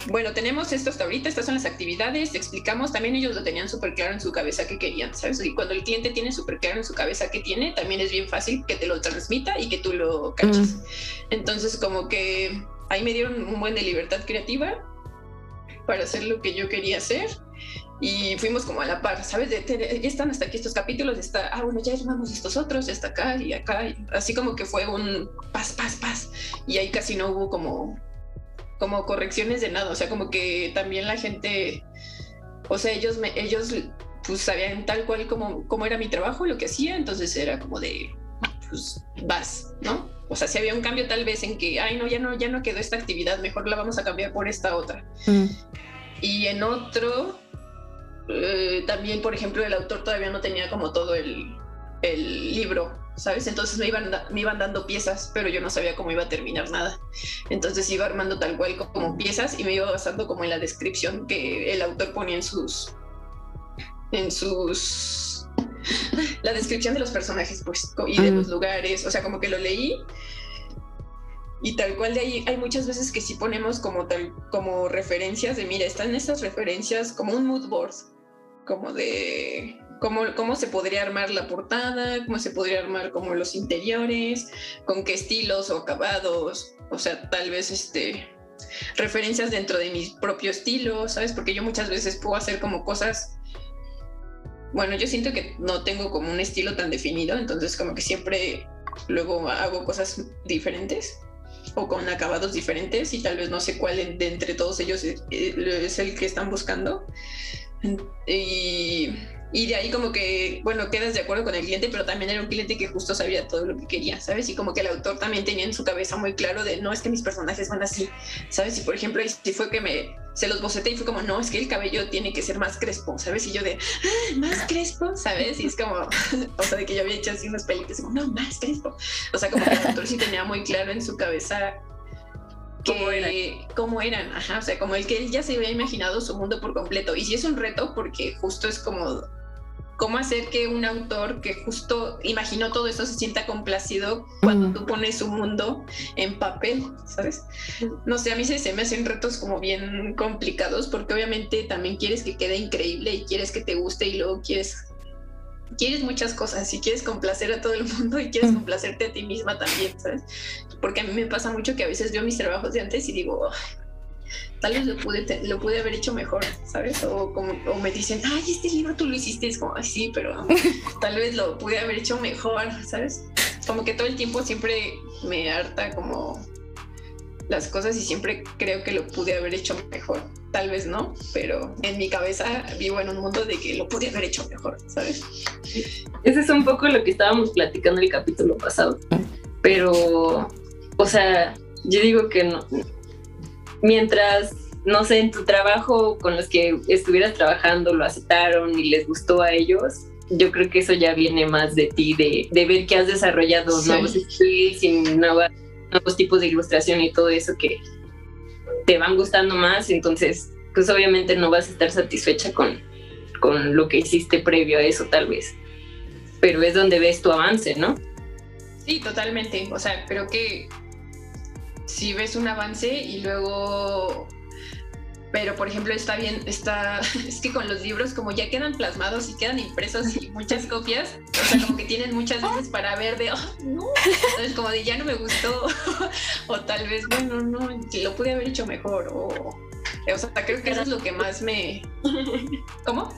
bueno, tenemos esto hasta ahorita, estas son las actividades, te explicamos, también ellos lo tenían súper claro en su cabeza qué querían, ¿sabes? Y cuando el cliente tiene súper claro en su cabeza qué tiene, también es bien fácil que te lo transmita y que tú lo caches. Entonces, como que ahí me dieron un buen de libertad creativa para hacer lo que yo quería hacer y fuimos como a la par, ¿sabes? ya están hasta aquí estos capítulos, está, ah, bueno, ya armamos estos otros, ya está acá y acá, así como que fue un paz, paz, paz, y ahí casi no hubo como, como correcciones de nada, o sea, como que también la gente, o sea, ellos, me, ellos pues sabían tal cual como, como era mi trabajo, lo que hacía, entonces era como de, pues vas, ¿no? O sea, si había un cambio tal vez en que, ay, no, ya no, ya no quedó esta actividad, mejor la vamos a cambiar por esta otra. Mm. Y en otro, eh, también, por ejemplo, el autor todavía no tenía como todo el, el libro, ¿sabes? Entonces me iban, me iban dando piezas, pero yo no sabía cómo iba a terminar nada. Entonces iba armando tal cual como piezas y me iba basando como en la descripción que el autor ponía en sus... en sus la descripción de los personajes, pues, y de los lugares, o sea, como que lo leí. Y tal cual de ahí hay muchas veces que sí ponemos como tal, como referencias de, mira, están estas referencias como un mood board, como de cómo, cómo se podría armar la portada, cómo se podría armar como los interiores, con qué estilos o acabados, o sea, tal vez este referencias dentro de mi propio estilo, ¿sabes? Porque yo muchas veces puedo hacer como cosas bueno, yo siento que no tengo como un estilo tan definido, entonces como que siempre luego hago cosas diferentes o con acabados diferentes y tal vez no sé cuál de entre todos ellos es el que están buscando. Y y de ahí como que, bueno, quedas de acuerdo con el cliente, pero también era un cliente que justo sabía todo lo que quería, ¿sabes? Y como que el autor también tenía en su cabeza muy claro de, no, es que mis personajes van así, ¿sabes? Y por ejemplo, si fue que me, se los boceté y fue como, no, es que el cabello tiene que ser más crespo, ¿sabes? Y yo de, ah, más crespo, ¿sabes? Y es como, [LAUGHS] o sea, de que yo había hecho así unas películas, como, no, más crespo. O sea, como que el autor sí tenía muy claro en su cabeza ¿Cómo eran? cómo eran, ajá, o sea, como el que él ya se había imaginado su mundo por completo. Y sí es un reto porque justo es como cómo hacer que un autor que justo imaginó todo eso se sienta complacido cuando tú pones su mundo en papel, ¿sabes? No sé, a mí se, se, me hacen retos como bien complicados porque obviamente también quieres que quede increíble y quieres que te guste y luego quieres quieres muchas cosas y quieres complacer a todo el mundo y quieres complacerte a ti misma también, ¿sabes? Porque a mí me pasa mucho que a veces veo mis trabajos de antes y digo, tal vez lo pude, lo pude haber hecho mejor, ¿sabes? O, como, o me dicen, ay, este libro tú lo hiciste, es como, así, pero [LAUGHS] tal vez lo pude haber hecho mejor, ¿sabes? Como que todo el tiempo siempre me harta como las cosas y siempre creo que lo pude haber hecho mejor. Tal vez no, pero en mi cabeza vivo en un mundo de que lo pude haber hecho mejor, ¿sabes? Ese es un poco lo que estábamos platicando el capítulo pasado. Pero, o sea, yo digo que no, mientras, no sé, en tu trabajo con los que estuvieras trabajando lo aceptaron y les gustó a ellos, yo creo que eso ya viene más de ti, de, de ver que has desarrollado nuevos skills y nuevos tipos de ilustración y todo eso que te van gustando más, entonces pues obviamente no vas a estar satisfecha con, con lo que hiciste previo a eso tal vez, pero es donde ves tu avance, ¿no? Sí, totalmente, o sea, creo que si ves un avance y luego pero por ejemplo está bien, está, [LAUGHS] es que con los libros como ya quedan plasmados y quedan impresos y muchas copias, o sea, como que tienen muchas veces para ver de, oh, no, entonces como de ya no me gustó, [LAUGHS] o tal vez, bueno, no, lo pude haber hecho mejor, o, o sea, creo que eso es lo que más me... [LAUGHS] ¿Cómo?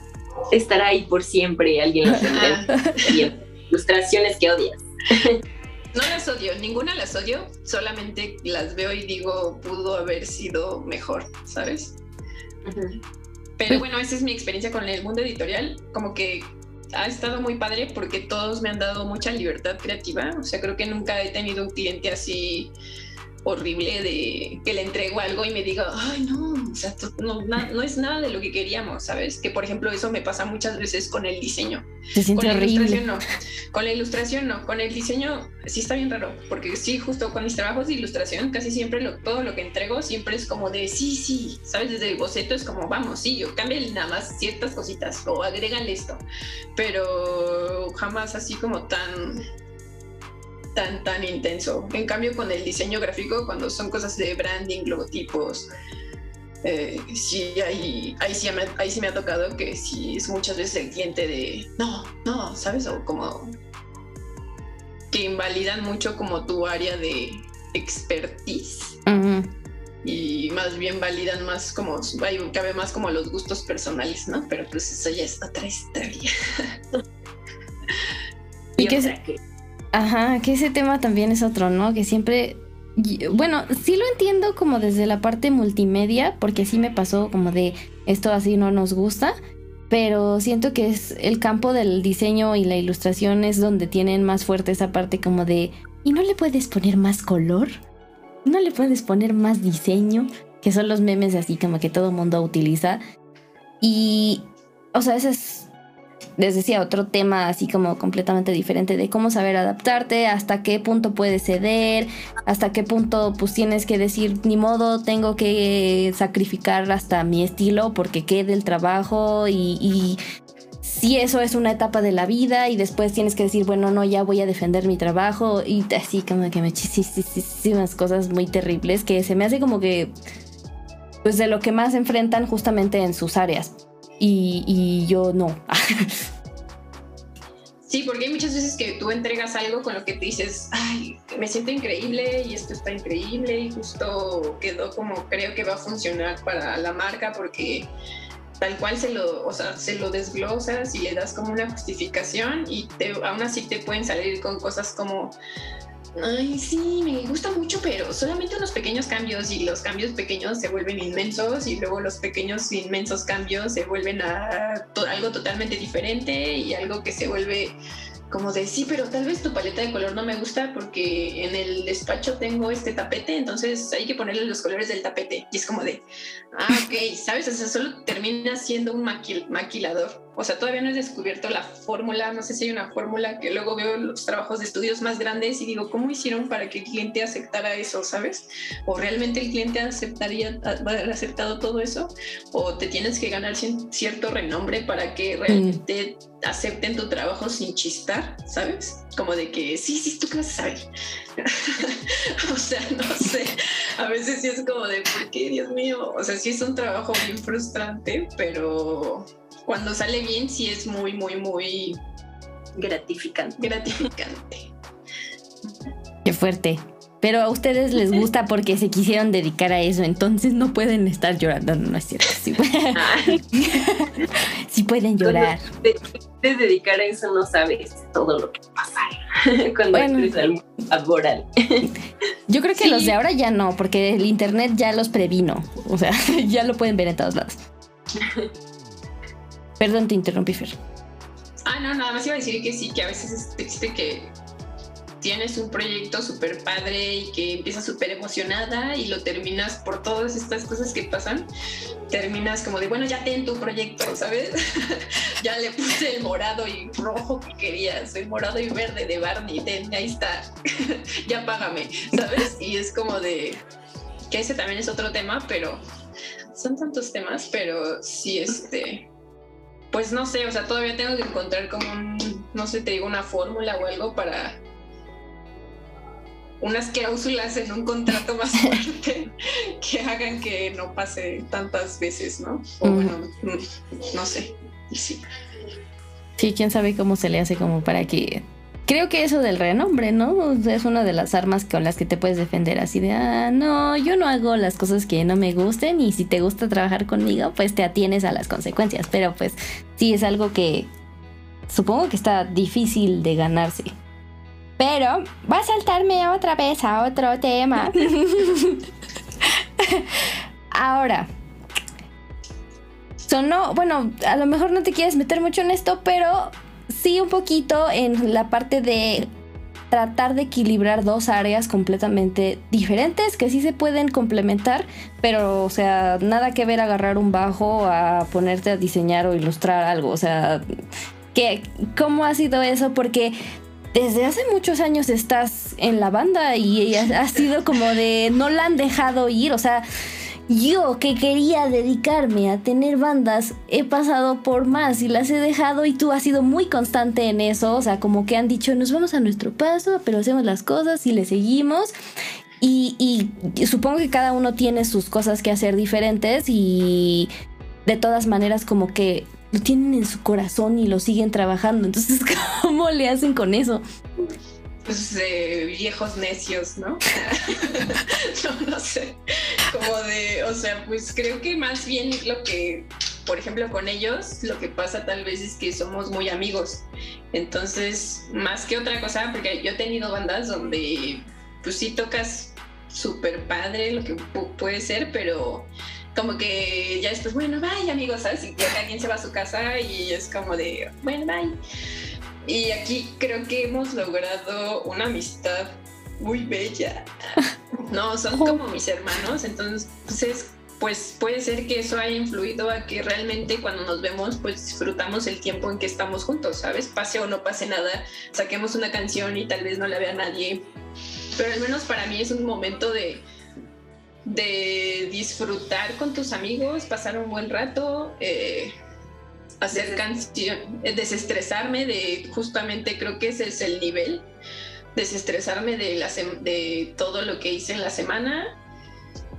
Estará ahí por siempre, alguien lo tendrá. Ilustraciones que odias. No las odio, ninguna las odio, solamente las veo y digo, pudo haber sido mejor, ¿sabes? Pero bueno, esa es mi experiencia con el mundo editorial, como que ha estado muy padre porque todos me han dado mucha libertad creativa, o sea, creo que nunca he tenido un cliente así horrible de que le entrego algo y me diga, ay, no, o sea, no, no, es nada de lo que queríamos, ¿sabes? Que por ejemplo eso me pasa muchas veces con el diseño. con la ilustración no. Con la ilustración no. Con el diseño sí está bien raro, porque sí, justo con mis trabajos de ilustración, casi siempre lo, todo lo que entrego siempre es como de sí, sí, ¿sabes? Desde el boceto es como, vamos, sí, yo cámbiale nada más ciertas cositas o agrégale esto, pero jamás así como tan tan, tan intenso. En cambio, con el diseño gráfico, cuando son cosas de branding, logotipos, eh, sí, ahí, ahí, sí me, ahí sí me ha tocado que sí es muchas veces el cliente de, no, no, ¿sabes? O como que invalidan mucho como tu área de expertise. Y más bien validan más como, cabe más como los gustos personales, ¿no? Pero pues eso ya es otra historia. [LAUGHS] ¿Y, qué es? Ajá, que ese tema también es otro, ¿no? Que siempre... Bueno, sí lo entiendo como desde la parte multimedia, porque sí me pasó como de esto así no nos gusta, pero siento que es el campo del diseño y la ilustración es donde tienen más fuerte esa parte como de, ¿y no le puedes poner más color? ¿No le puedes poner más diseño? Que son los memes así como que todo mundo utiliza. Y, o sea, ese es les decía, otro tema así como completamente diferente de cómo saber adaptarte, hasta qué punto puedes ceder, hasta qué punto pues tienes que decir, ni modo, tengo que sacrificar hasta mi estilo porque quede el trabajo y, si eso es una etapa de la vida y después tienes que decir, bueno, no, ya voy a defender mi trabajo y así como que me muchísimas cosas muy terribles que se me hace como que pues de lo que más enfrentan justamente en sus áreas y, yo no. Sí, porque hay muchas veces que tú entregas algo con lo que te dices, ay, me siento increíble y esto está increíble y justo quedó como creo que va a funcionar para la marca porque tal cual se lo, o sea, se lo desglosas y le das como una justificación y aún así te pueden salir con cosas como, Ay, sí, me gusta mucho, pero solamente unos pequeños cambios y los cambios pequeños se vuelven inmensos y luego los pequeños inmensos cambios se vuelven a algo totalmente diferente y algo que se vuelve como de sí, pero tal vez tu paleta de color no me gusta porque en el despacho tengo este tapete, entonces hay que ponerle los colores del tapete. Y es como de, ah, ok, ¿sabes? O sea, solo termina siendo un maquilador. O sea, todavía no he descubierto la fórmula, no sé si hay una fórmula que luego veo los trabajos de estudios más grandes y digo, ¿cómo hicieron para que el cliente aceptara eso, sabes? ¿O realmente el cliente aceptaría, haber aceptado todo eso? ¿O te tienes que ganar cierto renombre para que realmente acepten tu trabajo sin chistar, ¿sabes? Como de que, sí, sí, tú qué vas a saber. [LAUGHS] o sea, no sé, a veces sí es como de, ¿por qué, Dios mío? O sea, sí es un trabajo bien frustrante, pero cuando sale bien sí es muy, muy, muy gratificante. Gratificante. Qué fuerte. Pero a ustedes les [LAUGHS] gusta porque se quisieron dedicar a eso, entonces no pueden estar llorando, no, no es cierto. Sí, pueden [LAUGHS] llorar. de dedicar a eso no sabes todo lo que pasa [LAUGHS] cuando bueno, al laboral. Yo creo que los de ahora ya no, porque el internet ya los previno. O sea, ya lo pueden ver en todos lados. Perdón, te interrumpí, Fer. Ah, no, nada más iba a decir que sí, que a veces existe que tienes un proyecto súper padre y que empiezas súper emocionada y lo terminas por todas estas cosas que pasan, terminas como de, bueno, ya ten tu proyecto, ¿sabes? [LAUGHS] ya le puse el morado y rojo que querías, el morado y verde de Barney, ten, ahí está, [LAUGHS] ya págame, ¿sabes? Y es como de, que ese también es otro tema, pero son tantos temas, pero sí, este pues no sé, o sea, todavía tengo que encontrar como un, no sé, te digo, una fórmula o algo para unas cláusulas en un contrato más [LAUGHS] fuerte que hagan que no pase tantas veces, ¿no? O bueno, no sé, sí. Sí, quién sabe cómo se le hace como para que creo que eso del renombre, ¿no? Es una de las armas con las que te puedes defender así de, ah, no, yo no hago las cosas que no me gusten y si te gusta trabajar conmigo, pues te atienes a las consecuencias. Pero pues sí es algo que supongo que está difícil de ganarse. Pero va a saltarme otra vez a otro tema. [LAUGHS] Ahora, sonó, bueno, a lo mejor no te quieres meter mucho en esto, pero sí un poquito en la parte de tratar de equilibrar dos áreas completamente diferentes que sí se pueden complementar, pero o sea, nada que ver agarrar un bajo a ponerte a diseñar o ilustrar algo, o sea, ¿qué, ¿cómo ha sido eso? Porque desde hace muchos años estás en la banda y ha sido como de no la han dejado ir, o sea, yo que quería dedicarme a tener bandas, he pasado por más y las he dejado y tú has sido muy constante en eso. O sea, como que han dicho, nos vamos a nuestro paso, pero hacemos las cosas y le seguimos. Y, supongo que cada uno tiene sus cosas que hacer diferentes y de todas maneras como que lo tienen en su corazón y lo siguen trabajando. Entonces, [LAUGHS] ¿cómo le hacen con eso? Pues viejos necios, ¿no? [LAUGHS] no, no sé, como de, o sea, pues creo que más bien lo que, por ejemplo, con ellos, lo que pasa tal vez es que somos muy amigos. Entonces, más que otra cosa, porque yo he tenido bandas donde, pues sí tocas súper padre lo que puede ser, pero como que ya después, bueno, bye amigos, ¿sabes? Y que alguien se va a su casa y es como de, bueno, bye. Y aquí creo que hemos logrado una amistad muy bella. [LAUGHS] No, son como mis hermanos, entonces pues puede ser que eso haya influido a que realmente cuando nos vemos pues disfrutamos el tiempo en que estamos juntos, ¿sabes? Pase o no pase nada, saquemos una canción y tal vez no la vea nadie, pero al menos para mí es un momento de, de disfrutar con tus amigos, pasar un buen rato, eh, hacer canción, eh, desestresarme de justamente creo que ese es el nivel, desestresarme de, la de todo lo que hice en la semana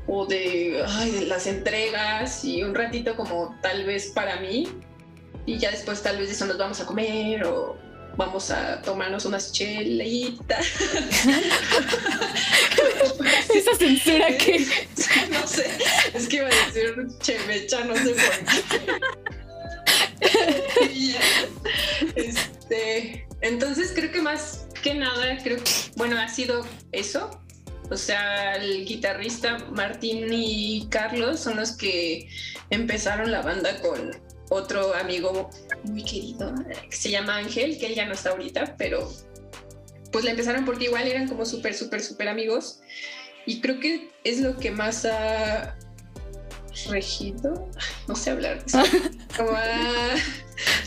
o de, las entregas y un ratito como tal vez para mí y ya después tal vez de eso nos vamos a comer o vamos a tomarnos unas chelitas. [LAUGHS] Esa censura que... [LAUGHS] no sé, es que iba a decir chemecha, no sé por qué. [LAUGHS] este, entonces creo que más que nada, creo que, bueno, ha sido eso. O sea, el guitarrista Martín y Carlos son los que empezaron la banda con otro amigo muy querido que se llama Ángel, que él ya no está ahorita, pero pues le empezaron porque igual eran como súper, súper, súper amigos. Y creo que es lo que más ha regido, no sé hablar, [LAUGHS] como ha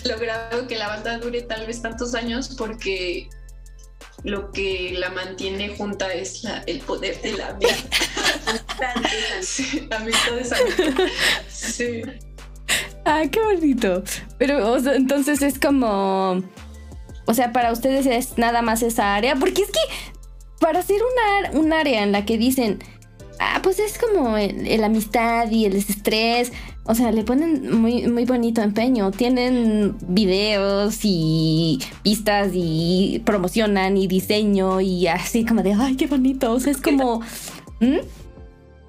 logrado que la banda dure tal vez tantos años porque lo que la mantiene junta es la, el poder de la vida. [LAUGHS] sí, amistades Sí. Ah, qué bonito. Pero entonces es como, o sea, para ustedes es nada más esa área, porque es que para una, un área en la que dicen, ah, pues es como el, amistad y el estrés. O sea, le ponen muy, muy bonito empeño. Tienen videos y pistas y promocionan y diseño y así como de, ay, qué bonito. O sea, es como... ¿Mm?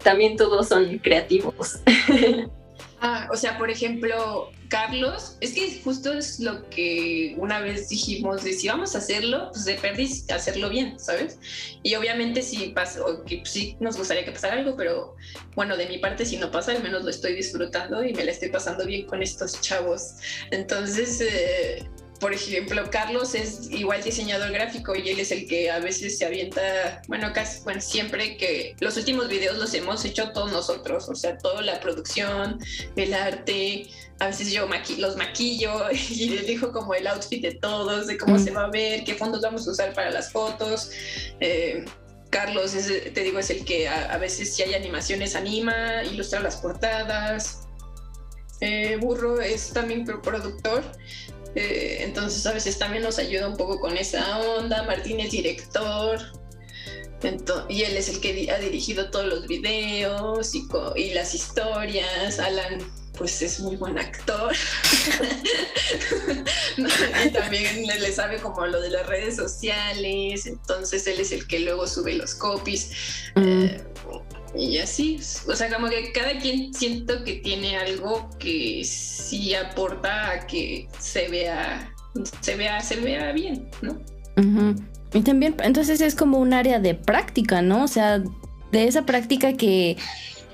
También todos son creativos. [LAUGHS] Ah, o sea, por ejemplo, Carlos, es que justo es lo que una vez dijimos de si vamos a hacerlo, pues de perdis hacerlo bien, ¿sabes? Y obviamente si pasa, que sí nos gustaría que pasara algo, pero bueno, de mi parte si no pasa, al menos lo estoy disfrutando y me la estoy pasando bien con estos chavos. Entonces, eh, por ejemplo, Carlos es igual diseñador gráfico y él es el que a veces se avienta, bueno, casi, bueno, siempre que los últimos videos los hemos hecho todos nosotros, o sea, toda la producción, el arte, a veces yo los maquillo [LAUGHS] y les dijo como el outfit de todos, de cómo se va a ver, qué fondos vamos a usar para las fotos. Eh, Carlos, te digo, es el que a, veces si hay animaciones anima, ilustra las portadas. Eh, Burro es también productor eh, entonces a veces también nos ayuda un poco con esa onda. Martín es director. y él es el que ha dirigido todos los videos y, y las historias. Alan pues es muy buen actor. [LAUGHS] y también le, sabe como lo de las redes sociales, entonces él es el que luego sube los copies. Mm. Eh, y así, o sea, como que cada quien siento que tiene algo que sí aporta a que se vea, se vea, se vea bien, ¿no? Y también, entonces es como un área de práctica, ¿no? O sea, de esa práctica que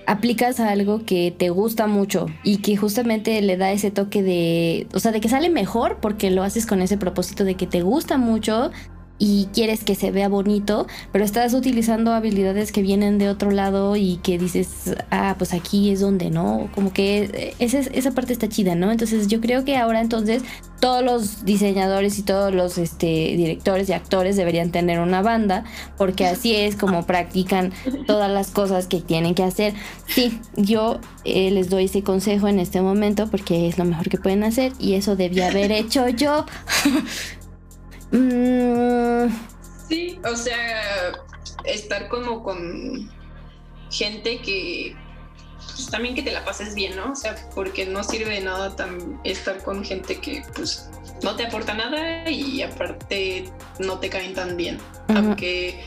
aplicas a algo que te gusta mucho y que justamente le da ese toque de, o sea, de que sale mejor porque lo haces con ese propósito de que te gusta mucho y quieres que se vea bonito, pero estás utilizando habilidades que vienen de otro lado y que dices, ah, pues aquí es donde, ¿no? Como que esa, esa parte está chida, ¿no? Entonces yo creo que ahora entonces todos los diseñadores y todos los este, directores y actores deberían tener una banda, porque así es como practican todas las cosas que tienen que hacer. Sí, yo eh, les doy ese consejo en este momento porque es lo mejor que pueden hacer y eso debía haber hecho yo. [LAUGHS] Mm. Sí, o sea, estar como con gente que pues, también que te la pases bien, ¿no? O sea, porque no sirve de nada estar con gente que pues no te aporta nada y aparte no te caen tan bien. Aunque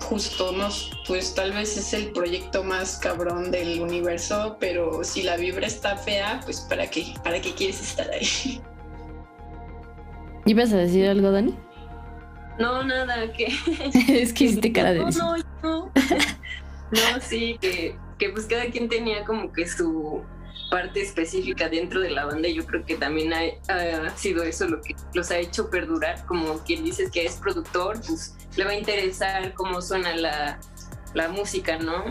justo no, pues tal vez es el proyecto más cabrón del universo, pero si la vibra está fea, pues para qué, para qué quieres estar ahí. [LAUGHS] ¿Ibas a decir algo, Dani? No, nada, que... [LAUGHS] es que hiciste cara de... No, no, no. [LAUGHS] no, sí, que, que pues cada quien tenía como que su parte específica dentro de la banda y yo creo que también ha, sido eso lo que los ha hecho perdurar, como quien dices que es productor, pues le va a interesar cómo suena la, la música, ¿no?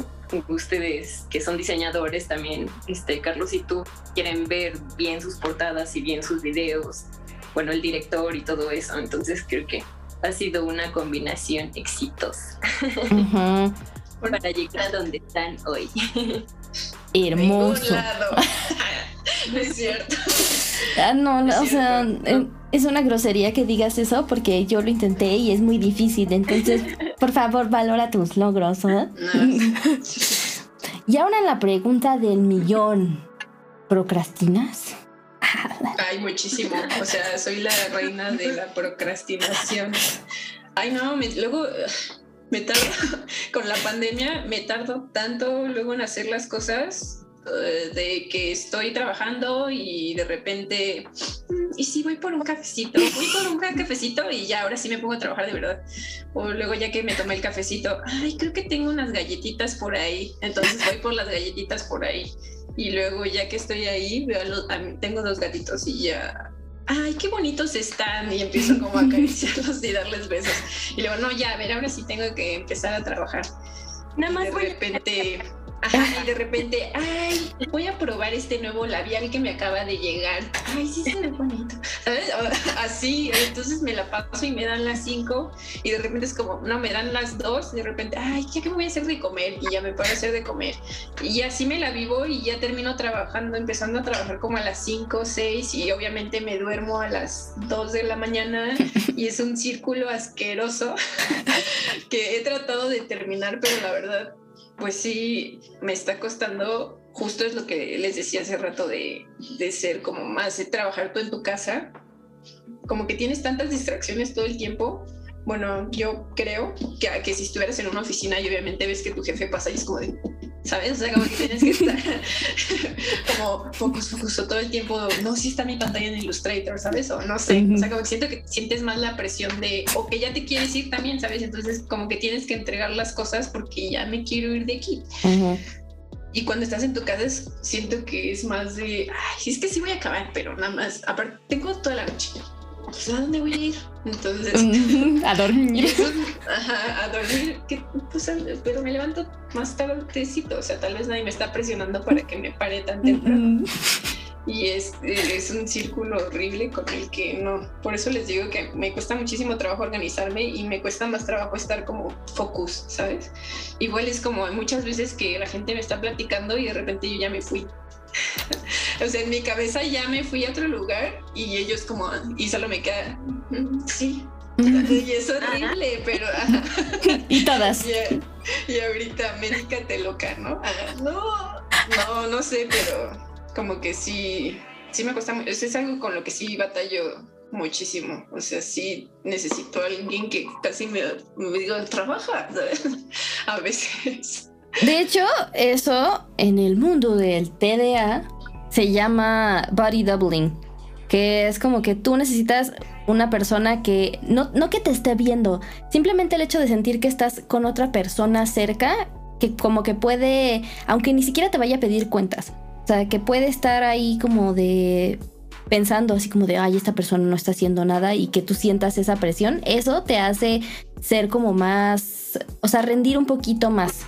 Ustedes que son diseñadores también, este Carlos y tú, quieren ver bien sus portadas y bien sus videos bueno, el director y todo eso. Entonces creo que ha sido una combinación exitosa para llegar a donde están hoy. [LAUGHS] Hermoso. [LAUGHS] no es cierto. Ah, no, o sea, eh, es una grosería que digas eso porque yo lo intenté y es muy difícil. Entonces, [LAUGHS] por favor, valora tus logros. ¿eh? y ahora la pregunta del millón. ¿Procrastinas? [LAUGHS] Ay, muchísimo. O sea, soy la reina de la procrastinación. Ay, no, luego me tardo, [LAUGHS] con la pandemia me tardo tanto luego en hacer las cosas de que estoy trabajando y de repente, mm, y si voy por un cafecito, voy por un cafecito y ya ahora sí me pongo a trabajar de verdad. O luego ya que me tomé el cafecito, ay, creo que tengo unas galletitas por ahí, entonces voy por las galletitas por ahí. Y luego ya que estoy ahí, veo tengo dos gatitos y ya, ay, qué bonitos están. Y empiezo como a [LAUGHS] acariciarlos y darles besos. Y luego, no, ya, a ver, ahora sí tengo que empezar a trabajar. Nada más de repente... y de repente, ay, voy a probar este nuevo labial que me acaba de llegar. Ay, sí se ve bonito. Así, entonces me la paso y me dan las cinco y de repente es como, no, me dan las dos, de repente, ay, ¿ya qué me voy a hacer de comer? Y ya me puedo hacer de comer. Y así me la vivo y ya termino trabajando, empezando a trabajar como a las cinco, seis y obviamente me duermo a las dos de la mañana [LAUGHS] y es un círculo asqueroso [LAUGHS] que he tratado de terminar, pero la verdad pues sí, me está costando, justo es lo que les decía hace rato de, de ser como más, de trabajar tú en tu casa, como que tienes tantas distracciones todo el tiempo. Bueno, yo creo que, que si estuvieras en una oficina y obviamente ves que tu jefe pasa y es como de, ¿sabes? O sea, como que tienes que estar [LAUGHS] como focus, focus todo el tiempo. No, si está mi pantalla en Illustrator, ¿sabes? O no sé. O sea, como que siento que sientes más la presión de, o que ya te quieres ir también, ¿sabes? Entonces, como que tienes que entregar las cosas porque ya me quiero ir de aquí. Y cuando estás en tu casa, siento que es más de, ay, es que sí voy a acabar, pero nada más. Aparte, tengo toda la noche pues, ¿a dónde voy a ir? Entonces, [LAUGHS] a dormir. a dormir, pues, pero me levanto más tardecito, o sea, tal vez nadie me está presionando para que me pare tan temprano. Y es, es un círculo horrible con el que no, por eso les digo que me cuesta muchísimo trabajo organizarme y me cuesta más trabajo estar como focus, ¿sabes? Igual es como muchas veces que la gente me está platicando y de repente yo ya me fui [LAUGHS] o sea, en mi cabeza ya me fui a otro lugar y ellos como, y solo me queda, mm, sí. Y es horrible, pero... [LAUGHS] y todas. Y, ahorita, médicate loca, ¿no? No, no, no sé, pero como que sí, sí me cuesta, es algo con lo que sí batallo muchísimo. O sea, sí necesito a alguien que casi me, me diga, trabaja, [LAUGHS] ¿sabes? A veces. De hecho, eso en el mundo del TDA se llama body doubling, que es como que tú necesitas una persona que no, no que te esté viendo, simplemente el hecho de sentir que estás con otra persona cerca, que como que puede, aunque ni siquiera te vaya a pedir cuentas, o sea, que puede estar ahí como de pensando así como de, ay, esta persona no está haciendo nada y que tú sientas esa presión, eso te hace ser como más, o sea, rendir un poquito más.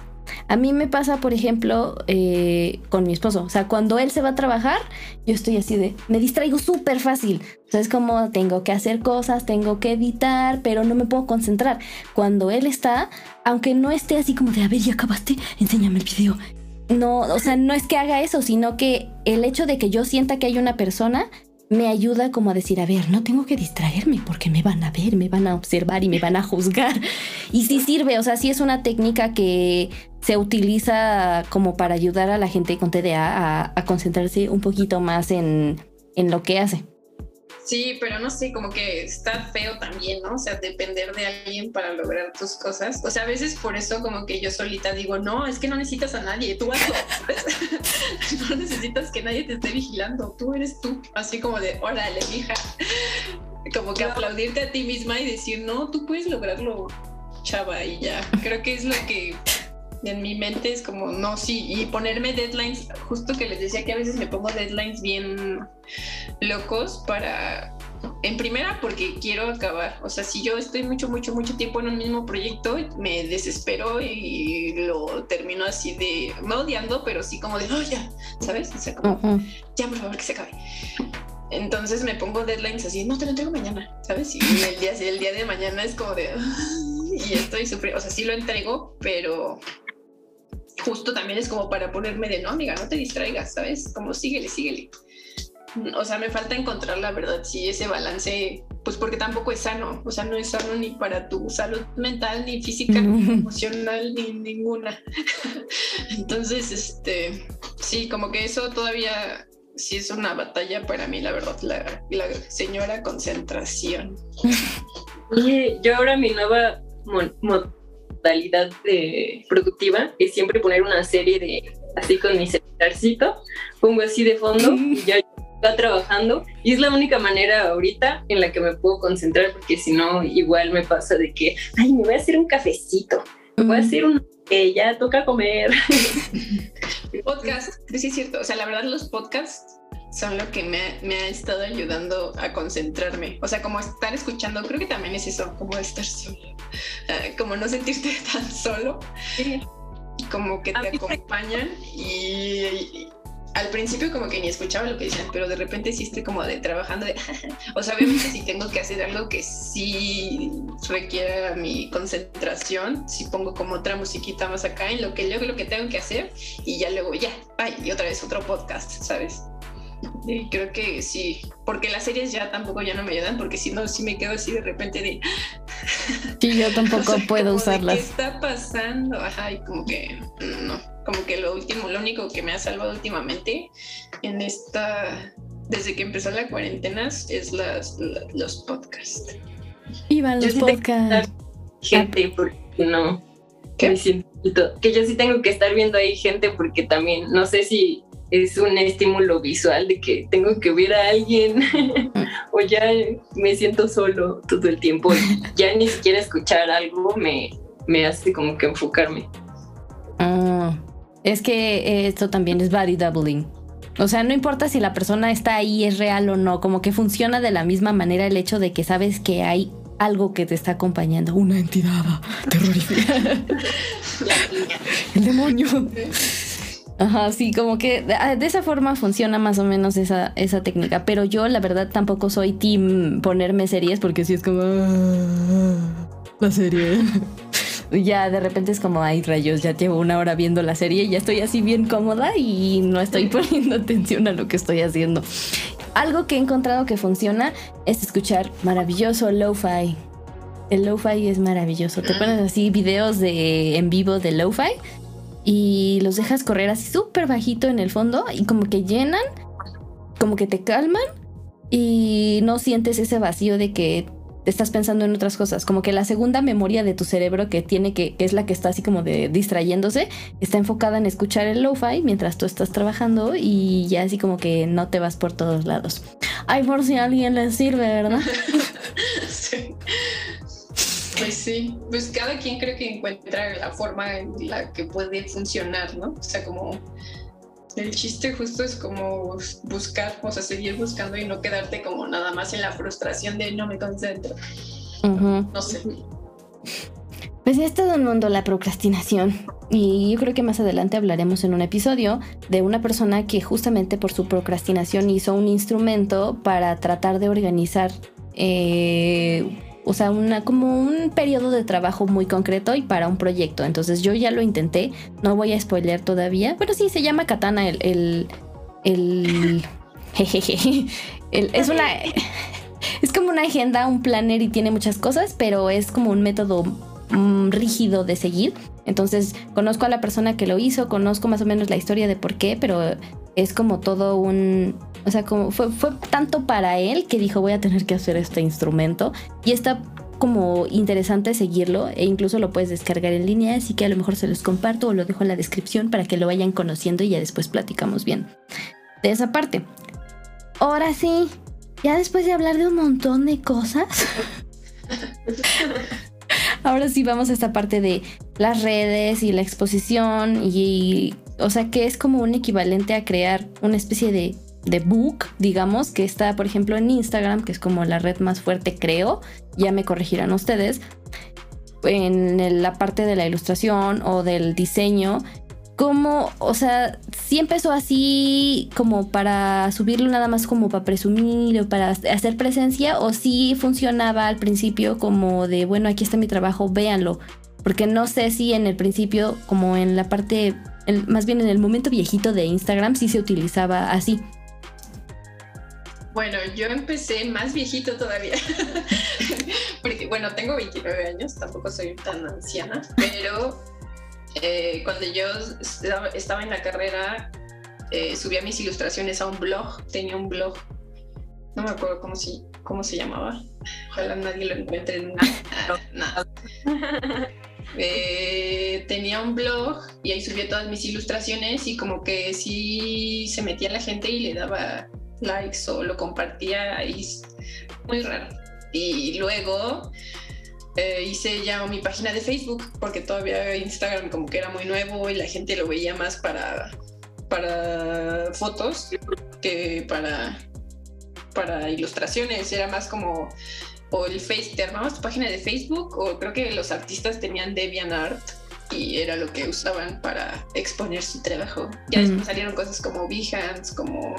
A mí me pasa, por ejemplo, eh, con mi esposo. O sea, cuando él se va a trabajar, yo estoy así de, me distraigo súper fácil. O sea, es como tengo que hacer cosas, tengo que editar, pero no me puedo concentrar. Cuando él está, aunque no esté así como de, a ver, ya acabaste, enséñame el video. No, o sea, no es que haga eso, sino que el hecho de que yo sienta que hay una persona me ayuda como a decir, a ver, no tengo que distraerme porque me van a ver, me van a observar y me van a juzgar. Y sí sirve, o sea, sí es una técnica que se utiliza como para ayudar a la gente con TDA a, concentrarse un poquito más en, en lo que hace. Sí, pero no sé, como que está feo también, ¿no? O sea, depender de alguien para lograr tus cosas. O sea, a veces por eso como que yo solita digo, no, es que no necesitas a nadie, tú hazlo. [LAUGHS] no necesitas que nadie te esté vigilando, tú eres tú. Así como de, órale, hija. Como que aplaudirte a ti misma y decir, no, tú puedes lograrlo, chava, y ya. Creo que es lo que en mi mente es como, no, sí, y ponerme deadlines, justo que les decía que a veces me pongo deadlines bien locos para, en primera, porque quiero acabar, o sea, si yo estoy mucho, mucho, mucho tiempo en un mismo proyecto, me desespero y lo termino así de, no odiando, pero sí como de, oh, ya, ¿sabes? O sea, como, ya, por favor, que se acabe. Entonces me pongo deadlines así, no te lo entrego mañana, ¿sabes? Y el día, el día de mañana es como de, y estoy sufriendo, o sea, sí lo entrego, pero justo también es como para ponerme de no, amiga, no te distraigas, ¿sabes? Como síguele, síguele. O sea, me falta encontrar la verdad, sí, ese balance, pues porque tampoco es sano, o sea, no es sano ni para tu salud mental, ni física, ni emocional, ni ninguna. [LAUGHS] Entonces, este, sí, como que eso todavía sí es una batalla para mí, la verdad, la, la señora concentración. [LAUGHS] Oye, yo ahora mi nueva modalidad de productiva es siempre poner una serie de, así con mi celularcito, pongo así de fondo [LAUGHS] y ya está trabajando. Y es la única manera ahorita en la que me puedo concentrar porque si no igual me pasa de que, ay, me voy a hacer un cafecito, me voy a hacer un que ya toca comer. [LAUGHS] Podcast, sí es cierto, o sea, la verdad los podcasts son lo que me, ha estado ayudando a concentrarme. O sea, como estar escuchando, creo que también es eso, como estar solo, ah, como no sentirte [LAUGHS] tan solo, como que te acompañan y, al principio como que ni escuchaba lo que decían, pero de repente sí estoy como de trabajando de, [LAUGHS] o sea, obviamente si tengo que hacer algo que sí requiera mi concentración, si pongo como otra musiquita más acá en lo que yo lo que tengo que hacer y ya luego ya, ay, y otra vez otro podcast, ¿sabes? Y creo que sí, porque las series ya tampoco ya no me ayudan, porque si no, sí me quedo así de repente de... [LAUGHS] Sí, yo tampoco [LAUGHS] puedo usarlas. ¿Qué está pasando? Ajá, y como que no, como que lo último, lo único que me ha salvado últimamente en esta, desde que empezó la cuarentena, es las, los podcasts. Iban los podcasts. Gente, porque no. Que, que yo sí tengo que estar viendo ahí gente porque también, no sé si es un estímulo visual de que tengo que ver a alguien [LAUGHS] o ya me siento solo todo el tiempo y ya ni siquiera escuchar algo me, me hace como que enfocarme. Ah, es que esto también es body doubling. O sea, no importa si la persona está ahí, es real o no, como que funciona de la misma manera el hecho de que sabes que hay algo que te está acompañando, una entidad terrorífica. [LAUGHS] el demonio. Ajá, sí, como que ah, de, esa forma funciona más o menos esa, esa técnica. Pero yo, la verdad, tampoco soy team ponerme series porque si es como. Ah, la serie. [LAUGHS] ya de repente es como, ay rayos, ya llevo una hora viendo la serie y ya estoy así bien cómoda y no estoy [LAUGHS] poniendo atención a lo que estoy haciendo. Algo que he encontrado que funciona es escuchar maravilloso lo-fi. El lo-fi es maravilloso. Te pones así videos de en vivo de lo-fi y los dejas correr así súper bajito en el fondo y como que llenan, como que te calman y no sientes ese vacío de que estás pensando en otras cosas. Como que la segunda memoria de tu cerebro que tiene que, es la que está así como de distrayéndose, está enfocada en escuchar el lo-fi mientras tú estás trabajando y ya así como que no te vas por todos lados. Ay, por si alguien le sirve, ¿verdad? [LAUGHS] sí. Pues sí, pues cada quien creo que encuentra la forma en la que puede funcionar, ¿no? O sea, como el chiste justo es como buscar, o sea, seguir buscando y no quedarte como nada más en la frustración de no me concentro. No sé. Pues es todo un mundo la procrastinación. Y yo creo que más adelante hablaremos en un episodio de una persona que justamente por su procrastinación hizo un instrumento para tratar de organizar eh, o sea, una, como un periodo de trabajo muy concreto y para un proyecto. Entonces yo ya lo intenté, no voy a spoiler todavía, pero sí, se llama Katana el... el, [LAUGHS] jejeje. es una... [LAUGHS] Es como una agenda, un planner y tiene muchas cosas, pero es como un método mm, rígido de seguir. Entonces conozco a la persona que lo hizo, conozco más o menos la historia de por qué, pero es como todo un, o sea, como fue, fue tanto para él que dijo voy a tener que hacer este instrumento y está como interesante seguirlo e incluso lo puedes descargar en línea, así que a lo mejor se los comparto o lo dejo en la descripción para que lo vayan conociendo y ya después platicamos bien de esa parte. Ahora sí, ya después de hablar de un montón de cosas, [LAUGHS] ahora sí vamos a esta parte de las redes y la exposición y, o sea, que es como un equivalente a crear una especie de de book, digamos, que está, por ejemplo, en Instagram, que es como la red más fuerte, creo, ya me corregirán ustedes, en la parte de la ilustración o del diseño, como, o sea, sí empezó así como para subirlo nada más como para presumir o para hacer presencia, o sí funcionaba al principio como de, bueno, aquí está mi trabajo, véanlo, porque no sé si en el principio, como en la parte, más bien en el momento viejito de Instagram, sí se utilizaba así. Bueno, yo empecé más viejito todavía, [LAUGHS] porque bueno, tengo 29 años, tampoco soy tan anciana, pero eh, cuando yo estaba en la carrera, eh, subía mis ilustraciones a un blog, tenía un blog, no me acuerdo cómo, se llamaba, ojalá nadie lo encuentre en [LAUGHS] [LAUGHS] nada. Eh, tenía un blog y ahí subía todas mis ilustraciones y como que sí se metía la gente y le daba likes o lo compartía y muy raro. Y luego eh, hice ya mi página de Facebook porque todavía Instagram como que era muy nuevo y la gente lo veía más para, para fotos que para, para ilustraciones. Era más como o el Face, te armabas tu página de Facebook o creo que los artistas tenían DeviantArt y era lo que usaban para exponer su trabajo. Ya después salieron cosas como Behance, como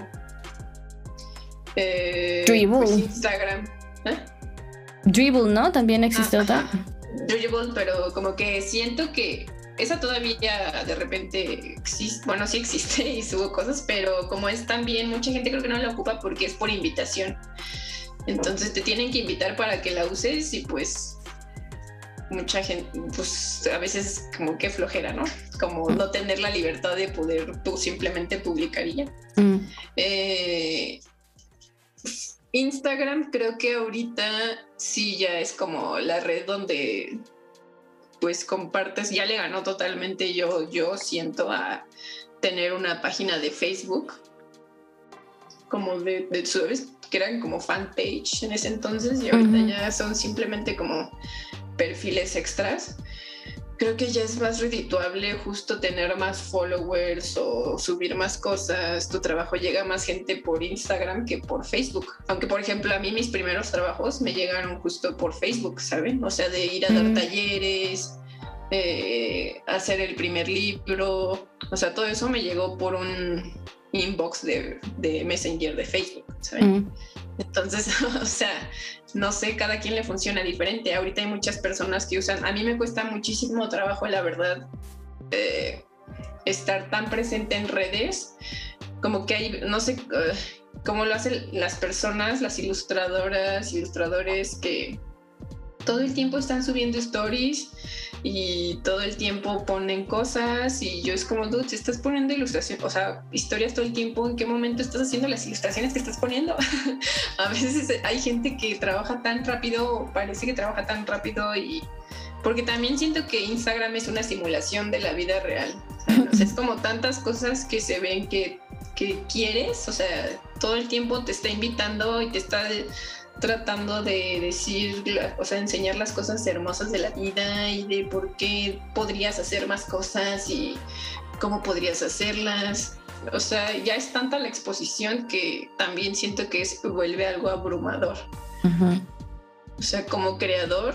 eh, Dribble. Pues, Instagram. ¿eh? Dribble, ¿no? También existe otra. Dribble, pero como que siento que esa todavía de repente existe, bueno, sí existe y subo cosas, pero como es también, mucha gente creo que no la ocupa porque es por invitación. Entonces te tienen que invitar para que la uses y pues mucha gente, pues a veces como que flojera, ¿no? Como no tener la libertad de poder tú simplemente publicar y ya. Mm. Eh, Instagram creo que ahorita sí ya es como la red donde pues compartes, ya le ganó totalmente yo, yo siento a tener una página de Facebook como de, de que eran como fanpage en ese entonces y ahorita ya son simplemente como perfiles extras creo que ya es más redituable justo tener más followers o subir más cosas. Tu trabajo llega a más gente por Instagram que por Facebook. Aunque, por ejemplo, a mí mis primeros trabajos me llegaron justo por Facebook, ¿saben? O sea, de ir a dar talleres, eh, hacer el primer libro. O sea, todo eso me llegó por un inbox de, Messenger de Facebook, ¿saben? Entonces, [LAUGHS] o sea, no sé, cada quien le funciona diferente. Ahorita hay muchas personas que usan, a mí me cuesta muchísimo trabajo, la verdad, eh, estar tan presente en redes, como que hay, no sé, uh, cómo lo hacen las personas, las ilustradoras, ilustradores que todo el tiempo están subiendo stories y todo el tiempo ponen cosas y yo es como, dude, estás poniendo ilustración, o sea, historias todo el tiempo, ¿en qué momento estás haciendo las ilustraciones que estás poniendo? [LAUGHS] a veces hay gente que trabaja tan rápido, parece que trabaja tan rápido y porque también siento que Instagram es una simulación de la vida real. es como tantas cosas que se ven que, que quieres, o sea, todo el tiempo te está invitando y te está tratando de decir, o sea, enseñar las cosas hermosas de la vida y de por qué podrías hacer más cosas y cómo podrías hacerlas. O sea, ya es tanta la exposición que también siento que se vuelve algo abrumador. O sea, como creador,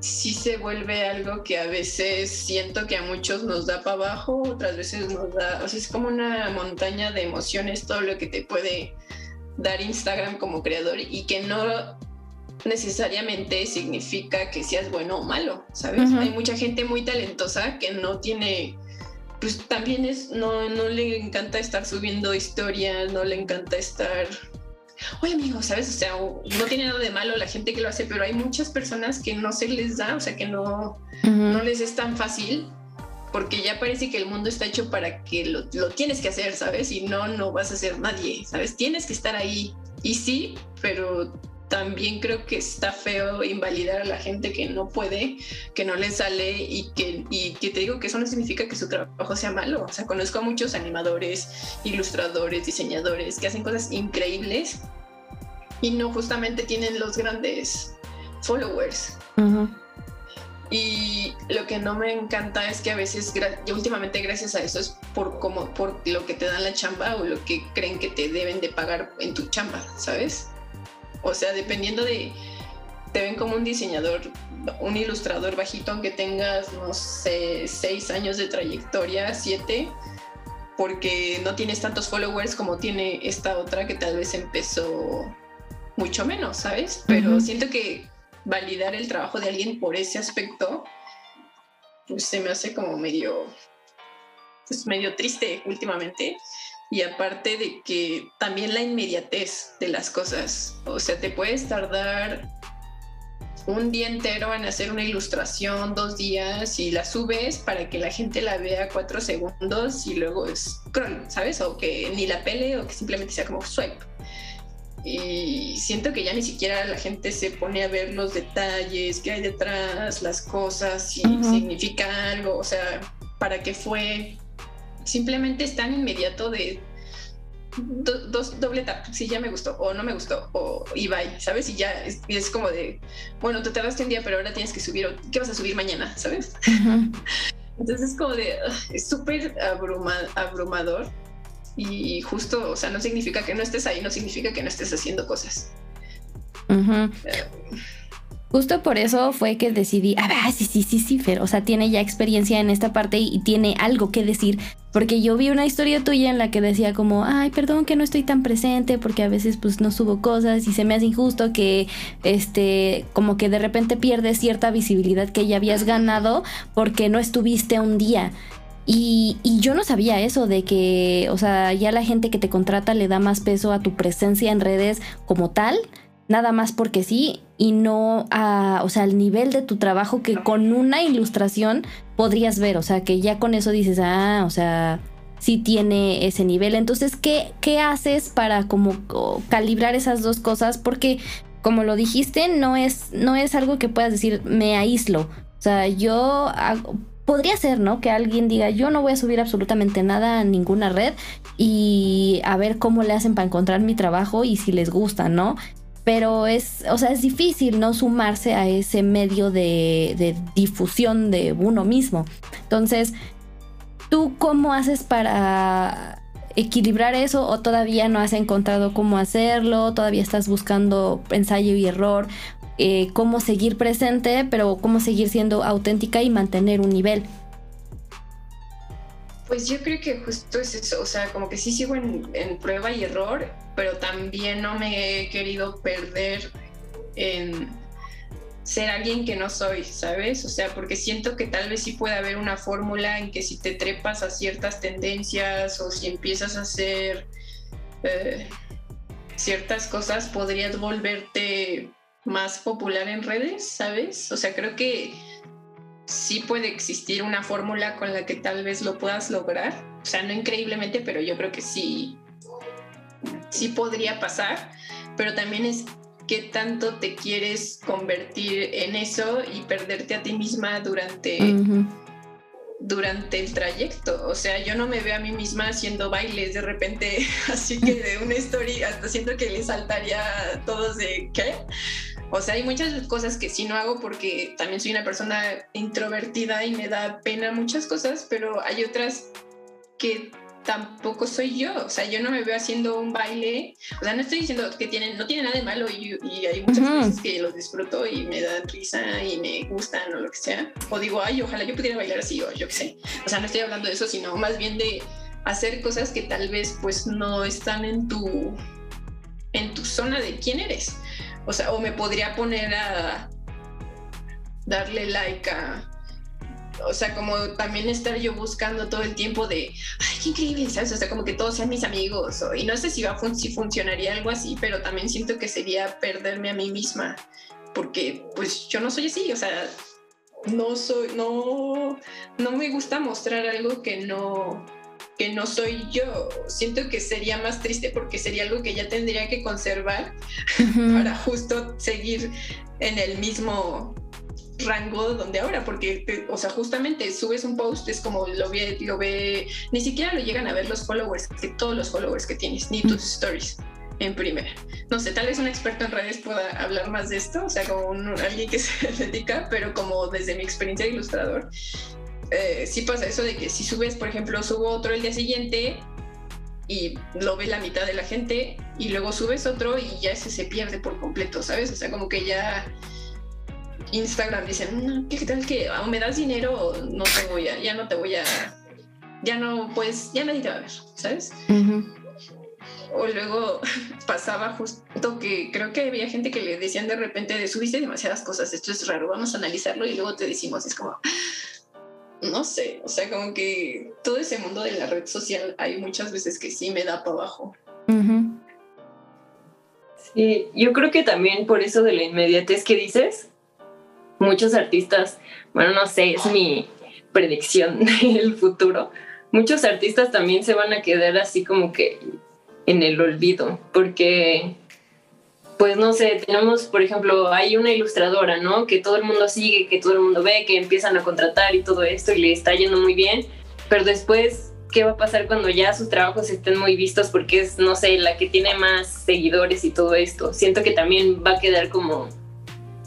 sí se vuelve algo que a veces siento que a muchos nos da para abajo, otras veces nos da, o sea, es como una montaña de emociones todo lo que te puede dar Instagram como creador y que no necesariamente significa que seas bueno o malo, ¿sabes? Hay mucha gente muy talentosa que no tiene, pues también es, no, no le encanta estar subiendo historias, no le encanta estar... Oye amigo, ¿sabes? O sea, no tiene nada de malo la gente que lo hace, pero hay muchas personas que no se les da, o sea, que no, no les es tan fácil porque ya parece que el mundo está hecho para que lo, tienes que hacer, ¿sabes? Y no, no vas a ser nadie, ¿sabes? Tienes que estar ahí. Y sí, pero también creo que está feo invalidar a la gente que no puede, que no le sale y que, y que te digo que eso no significa que su trabajo sea malo. O sea, conozco a muchos animadores, ilustradores, diseñadores que hacen cosas increíbles y no justamente tienen los grandes followers. Y lo que no me encanta es que a veces, últimamente gracias a eso es por como por lo que te dan la chamba o lo que creen que te deben de pagar en tu chamba, ¿sabes? O sea, dependiendo de, te ven como un diseñador, un ilustrador bajito, aunque tengas, no sé, seis años de trayectoria, siete, porque no tienes tantos followers como tiene esta otra que tal vez empezó mucho menos, ¿sabes? Pero siento que validar el trabajo de alguien por ese aspecto, pues se me hace como medio, pues medio triste últimamente. Y aparte de que también la inmediatez de las cosas, o sea, te puedes tardar un día entero en hacer una ilustración, dos días, y la subes para que la gente la vea cuatro segundos y luego es scroll, ¿sabes? O que ni la pele o que simplemente sea como swipe y siento que ya ni siquiera la gente se pone a ver los detalles que hay detrás, las cosas, si significa algo, o sea, para qué fue. Simplemente es tan inmediato de dos doble tap, si ya me gustó o no me gustó o y bye, ¿sabes? Y ya es, es como de, bueno, te tardaste un día, pero ahora tienes que subir, ¿qué vas a subir mañana? ¿Sabes? Entonces es como de, es súper abrumador y justo, o sea, no significa que no estés ahí, no significa que no estés haciendo cosas. Justo por eso fue que decidí, ah, sí, sí, sí, sí, Fer, o sea, tiene ya experiencia en esta parte y, tiene algo que decir, porque yo vi una historia tuya en la que decía como, ay, perdón que no estoy tan presente porque a veces pues no subo cosas y se me hace injusto que, este, como que de repente pierdes cierta visibilidad que ya habías ganado porque no estuviste un día. Y, yo no sabía eso de que, o sea, ya la gente que te contrata le da más peso a tu presencia en redes como tal, nada más porque sí, y no a, o sea, al nivel de tu trabajo que con una ilustración podrías ver, o sea, que ya con eso dices, ah, o sea, sí tiene ese nivel. Entonces, ¿qué, qué haces para como calibrar esas dos cosas? Porque, como lo dijiste, no es, no es algo que puedas decir, me aíslo. O sea, yo hago, podría ser, ¿no? Que alguien diga, yo no voy a subir absolutamente nada a ninguna red y a ver cómo le hacen para encontrar mi trabajo y si les gusta, ¿no? Pero es, o sea, es difícil no sumarse a ese medio de, de difusión de uno mismo. Entonces, ¿tú cómo haces para equilibrar eso o todavía no has encontrado cómo hacerlo? ¿Todavía estás buscando ensayo y error? Eh, cómo seguir presente, pero cómo seguir siendo auténtica y mantener un nivel. Pues yo creo que justo es eso, o sea, como que sí sigo en, prueba y error, pero también no me he querido perder en ser alguien que no soy, ¿sabes? O sea, porque siento que tal vez sí puede haber una fórmula en que si te trepas a ciertas tendencias o si empiezas a hacer eh, ciertas cosas, podrías volverte más popular en redes, ¿sabes? O sea, creo que sí puede existir una fórmula con la que tal vez lo puedas lograr. O sea, no increíblemente, pero yo creo que sí, sí podría pasar. Pero también es qué tanto te quieres convertir en eso y perderte a ti misma durante, durante el trayecto. O sea, yo no me veo a mí misma haciendo bailes de repente, [LAUGHS] así que de una historia hasta siento que le saltaría a todos de qué. O sea, hay muchas cosas que sí no hago porque también soy una persona introvertida y me da pena muchas cosas, pero hay otras que tampoco soy yo. O sea, yo no me veo haciendo un baile. O sea, no estoy diciendo que tienen, no tiene nada de malo y, hay muchas cosas que los disfruto y me dan risa y me gustan o lo que sea. O digo, ay, ojalá yo pudiera bailar así o yo qué sé. O sea, no estoy hablando de eso, sino más bien de hacer cosas que tal vez pues no están en tu en tu zona de quién eres. O sea, o me podría poner a darle like a o sea, como también estar yo buscando todo el tiempo de, ay, qué increíble, ¿sabes? O sea, como que todos sean mis amigos. y no sé si, va si funcionaría algo así, pero también siento que sería perderme a mí misma, porque pues yo no soy así, o sea, no soy, no, no me gusta mostrar algo que no, que no soy yo. Siento que sería más triste porque sería algo que ya tendría que conservar para justo seguir en el mismo rango donde ahora, porque, o sea, justamente subes un post, es como lo ve, lo ve, ni siquiera lo llegan a ver los followers, que todos los followers que tienes, ni tus stories en primera. No sé, tal vez un experto en redes pueda hablar más de esto, o sea, como alguien que [LAUGHS] se dedica, pero como desde mi experiencia de ilustrador, eh, sí pasa eso de que si subes, por ejemplo, subo otro el día siguiente y lo ve la mitad de la gente y luego subes otro y ya ese se pierde por completo, ¿sabes? O sea, como que ya Instagram dicen, ¿qué tal que o me das dinero no te voy a, ya no te voy a, ya no, pues, ya nadie te va a ver, ¿sabes? O luego [LAUGHS] pasaba justo que creo que había gente que le decían de repente de subiste demasiadas cosas, esto es raro, vamos a analizarlo y luego te decimos, es como, no sé, o sea, como que todo ese mundo de la red social hay muchas veces que sí me da para abajo. Sí, yo creo que también por eso de la inmediatez que dices, muchos artistas, bueno, no sé, es mi predicción [LAUGHS] del futuro, muchos artistas también se van a quedar así como que en el olvido, porque, pues no sé, tenemos, por ejemplo, hay una ilustradora, ¿no? Que todo el mundo sigue, que todo el mundo ve, que empiezan a contratar y todo esto y le está yendo muy bien, pero después... ¿Qué va a pasar cuando ya sus trabajos estén muy vistos? Porque es, no sé, la que tiene más seguidores y todo esto. Siento que también va a quedar como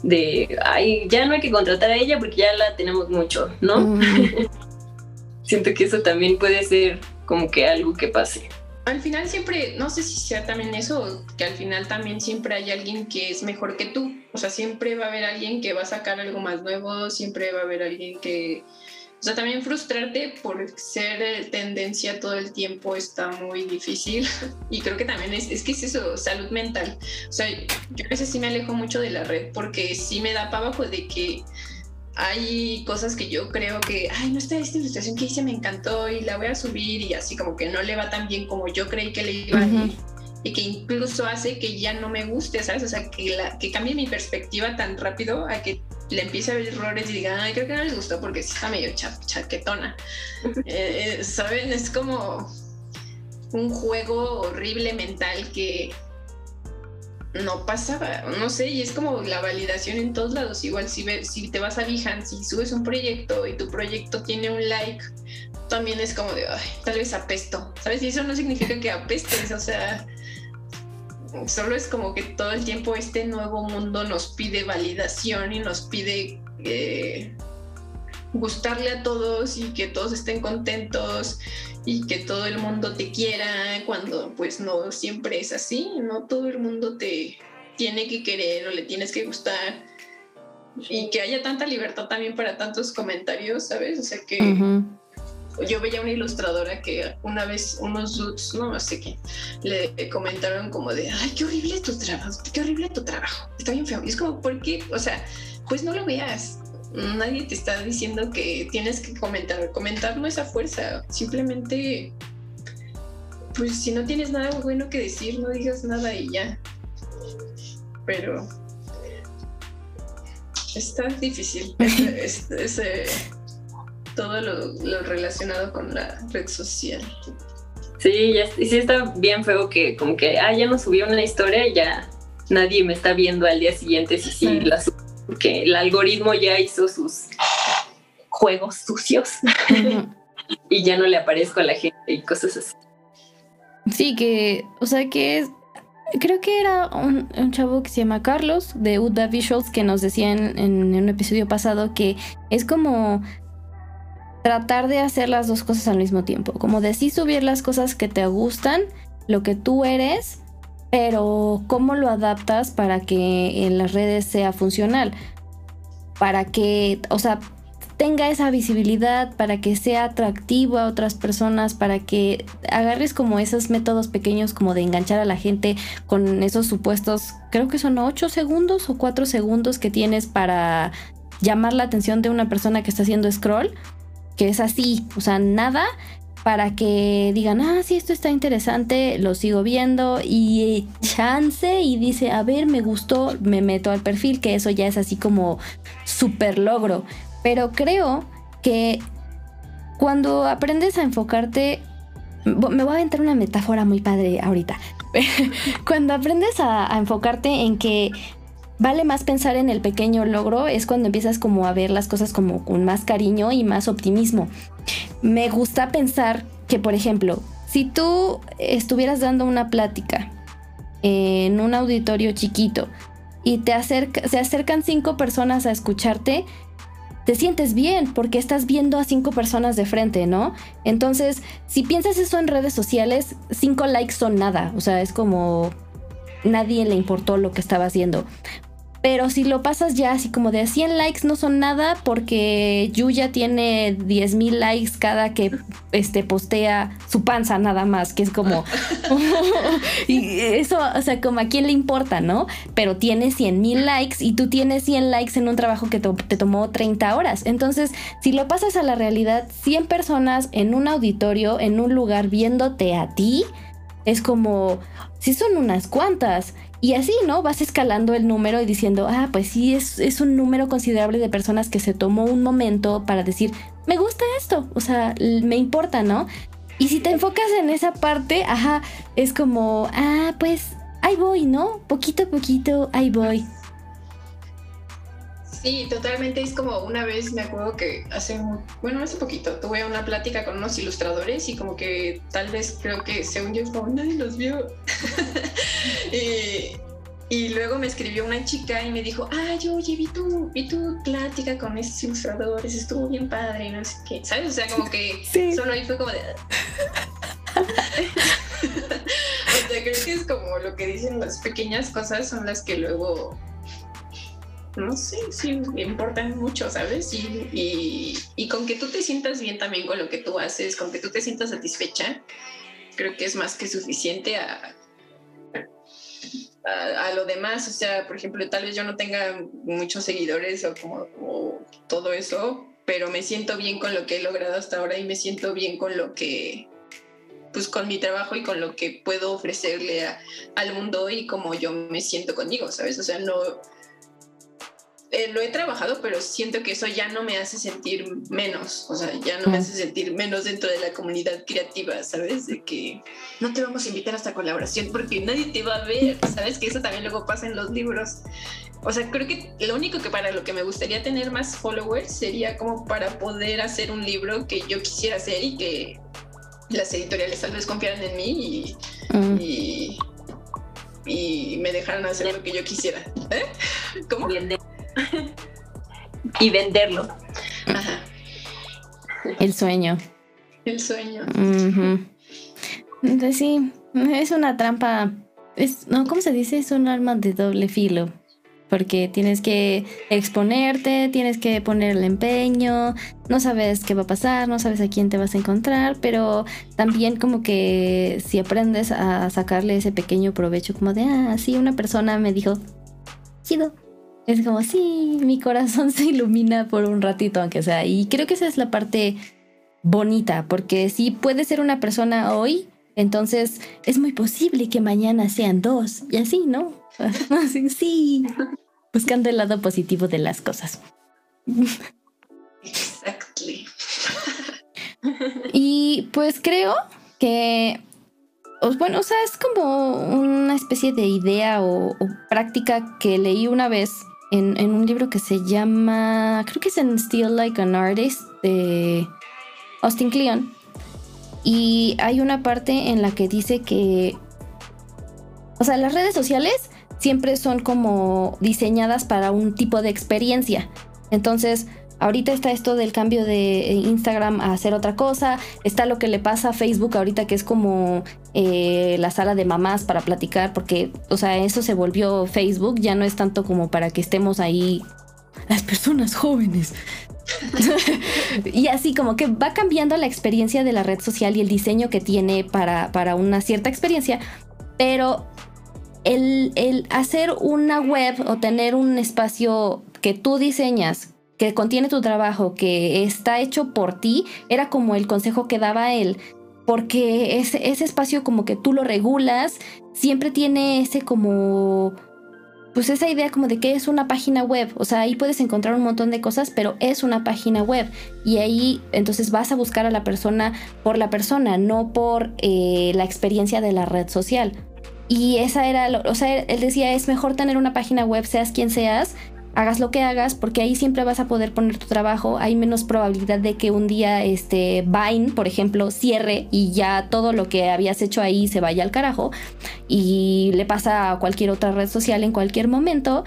de, ay, ya no hay que contratar a ella porque ya la tenemos mucho, ¿no? [LAUGHS] Siento que eso también puede ser como que algo que pase. Al final siempre, no sé si sea también eso, que al final también siempre hay alguien que es mejor que tú. O sea, siempre va a haber alguien que va a sacar algo más nuevo, siempre va a haber alguien que, o sea, también frustrarte por ser tendencia todo el tiempo está muy difícil. [LAUGHS] Y creo que también es, es que es eso, salud mental. O sea, yo a veces sí me alejo mucho de la red porque sí me da para abajo de que hay cosas que yo creo que, ay, no está esta ilustración que hice, me encantó y la voy a subir y así como que no le va tan bien como yo creí que le iba a ir y que incluso hace que ya no me guste, ¿sabes? O sea, que, la, que cambie mi perspectiva tan rápido a que le empiece a ver errores y diga, ay, creo que no les gustó porque sí está medio chaquetona. Eh, eh, ¿Saben? Es como un juego horrible mental que no pasaba, no sé, y es como la validación en todos lados. Igual si, si te vas a Behance, si subes un proyecto y tu proyecto tiene un like, también es como de, ay, tal vez apesto, ¿sabes? Y eso no significa que apestes, o sea, solo es como que todo el tiempo este nuevo mundo nos pide validación y nos pide eh, gustarle a todos y que todos estén contentos y que todo el mundo te quiera cuando pues no siempre es así, no todo el mundo te tiene que querer o le tienes que gustar. Y que haya tanta libertad también para tantos comentarios, ¿sabes? O sea que yo veía una ilustradora que una vez unos dudes, no sé qué, le comentaron como de, ay, qué horrible tu trabajo, qué horrible tu trabajo, está bien feo. Y es como, ¿por qué? O sea, pues no lo veas. Nadie te está diciendo que tienes que comentar. Comentar no es a fuerza. Simplemente, pues si no tienes nada bueno que decir, no digas nada y ya. Pero está difícil. [LAUGHS] Ese, todo lo, relacionado con la red social. Sí, ya, sí está bien feo que como que, ah, ya no subió una historia y ya nadie me está viendo al día siguiente si sí la porque el algoritmo ya hizo sus juegos sucios [LAUGHS] y ya no le aparezco a la gente y cosas así. Sí, que, o sea, que es, creo que era un, chavo que se llama Carlos de Uda Visuals que nos decía en, en, un episodio pasado que es como tratar de hacer las dos cosas al mismo tiempo, como de subir las cosas que te gustan, lo que tú eres, pero ¿cómo lo adaptas para que en las redes sea funcional? Para que, o sea, tenga esa visibilidad, para que sea atractivo a otras personas, para que agarres como esos métodos pequeños como de enganchar a la gente con esos supuestos, creo que son 8 segundos o 4 segundos que tienes para llamar la atención de una persona que está haciendo scroll, que es así, o sea, nada para que digan, ah, sí, esto está interesante, lo sigo viendo y chance y dice, a ver, me gustó, me meto al perfil, que eso ya es así como súper logro. Pero creo que cuando aprendes a enfocarte, me voy a aventar una metáfora muy padre ahorita. [LAUGHS] cuando aprendes a, a enfocarte en que vale más pensar en el pequeño logro, es cuando empiezas como a ver las cosas como con más cariño y más optimismo me gusta pensar que, por ejemplo, si tú estuvieras dando una plática en un auditorio chiquito y te se acercan cinco personas a escucharte, te sientes bien porque estás viendo a cinco personas de frente, ¿no? Entonces, si piensas eso en redes sociales, cinco likes son nada, o sea, es como nadie le importó lo que estaba haciendo. Pero si lo pasas ya así como de 100 likes no son nada porque Yuya tiene 10 mil likes cada que este, postea su panza nada más, que es como... [LAUGHS] [LAUGHS] y eso, o sea, como a quién le importa, ¿no? Pero tiene 100 mil likes y tú tienes 100 likes en un trabajo que te tomó 30 horas. Entonces, si lo pasas a la realidad, 100 personas en un auditorio, en un lugar viéndote a ti, es como, si son unas cuantas. Y así, ¿no? Vas escalando el número y diciendo, ah, pues sí, es, es, un número considerable de personas que se tomó un momento para decir, me gusta esto, o sea, me importa, ¿no? Y si te enfocas en esa parte, ajá, es como, ah, pues ahí voy, ¿no? Poquito a poquito, ahí voy. Sí, totalmente. Es como una vez me acuerdo que hace, bueno, hace poquito tuve una plática con unos ilustradores y como que tal vez creo que según yo como nadie los vio. [LAUGHS] y, luego me escribió una chica y me dijo, ay, oye, vi tu, vi tu plática con esos ilustradores, estuvo bien padre y no sé qué. ¿Sabes? O sea, como que [LAUGHS] solo ahí fue como de... [LAUGHS] o sea, creo que es como lo que dicen las pequeñas cosas son las que luego no sé, sí, me importan mucho, ¿sabes? Y, y, con que tú te sientas bien también con lo que tú haces, con que tú te sientas satisfecha, creo que es más que suficiente a, a, lo demás. O sea, por ejemplo, tal vez yo no tenga muchos seguidores o como todo eso, pero me siento bien con lo que he logrado hasta ahora y me siento bien con lo que pues con mi trabajo y con lo que puedo ofrecerle al mundo y como yo me siento conmigo, ¿sabes? O sea, no, eh, lo he trabajado, pero siento que eso ya no me hace sentir menos, o sea, ya no me hace sentir menos dentro de la comunidad creativa, ¿sabes? De que no te vamos a invitar a esta colaboración porque nadie te va a ver, ¿sabes? Que eso también luego pasa en los libros. O sea, creo que lo único que para lo que me gustaría tener más followers sería como para poder hacer un libro que yo quisiera hacer y que las editoriales tal vez confiaran en mí y, y, me dejaran hacer lo que yo quisiera. ¿Eh? ¿Cómo? [LAUGHS] y venderlo. El sueño. El sueño. Entonces sí, es una trampa. Es, no, ¿cómo se dice? Es un arma de doble filo. Porque tienes que exponerte, tienes que ponerle empeño, no sabes qué va a pasar, no sabes a quién te vas a encontrar, pero también como que si aprendes a sacarle ese pequeño provecho, como de, ah, sí, una persona me dijo, chido, es como, sí, mi corazón [LAUGHS] se ilumina por un ratito, aunque sea. Y creo que esa es la parte bonita, porque si puede ser una persona hoy, entonces es muy posible que mañana sean dos. Y así, ¿no? [LAUGHS] Así, sí. Buscando el lado positivo de las cosas. Exactly. y pues creo que, bueno, o sea, es como una especie de idea o, práctica que leí una vez en, un libro que se llama, creo que es en Still Like an Artist de Austin Kleon. Y hay una parte en la que dice que, o sea, las redes sociales siempre son como diseñadas para un tipo de experiencia. Entonces, ahorita está esto del cambio de Instagram a hacer otra cosa. Está lo que le pasa a Facebook ahorita que es como eh, la sala de mamás para platicar, porque, o sea, eso se volvió Facebook, ya no es tanto como para que estemos ahí las personas jóvenes. [LAUGHS] y así como que va cambiando la experiencia de la red social y el diseño que tiene para, para una cierta experiencia, pero el, hacer una web o tener un espacio que tú diseñas, que contiene tu trabajo, que está hecho por ti, era como el consejo que daba él. Porque ese, ese espacio como que tú lo regulas, siempre tiene ese como pues esa idea como de que es una página web, o sea, ahí puedes encontrar un montón de cosas, pero es una página web y ahí entonces vas a buscar a la persona por la persona, no por eh, la experiencia de la red social. Y esa era, o sea, él decía, es mejor tener una página web, seas quien seas, hagas lo que hagas, porque ahí siempre vas a poder poner tu trabajo, hay menos probabilidad de que un día este Vine, por ejemplo, cierre y ya todo lo que habías hecho ahí se vaya al carajo y le pasa a cualquier otra red social en cualquier momento.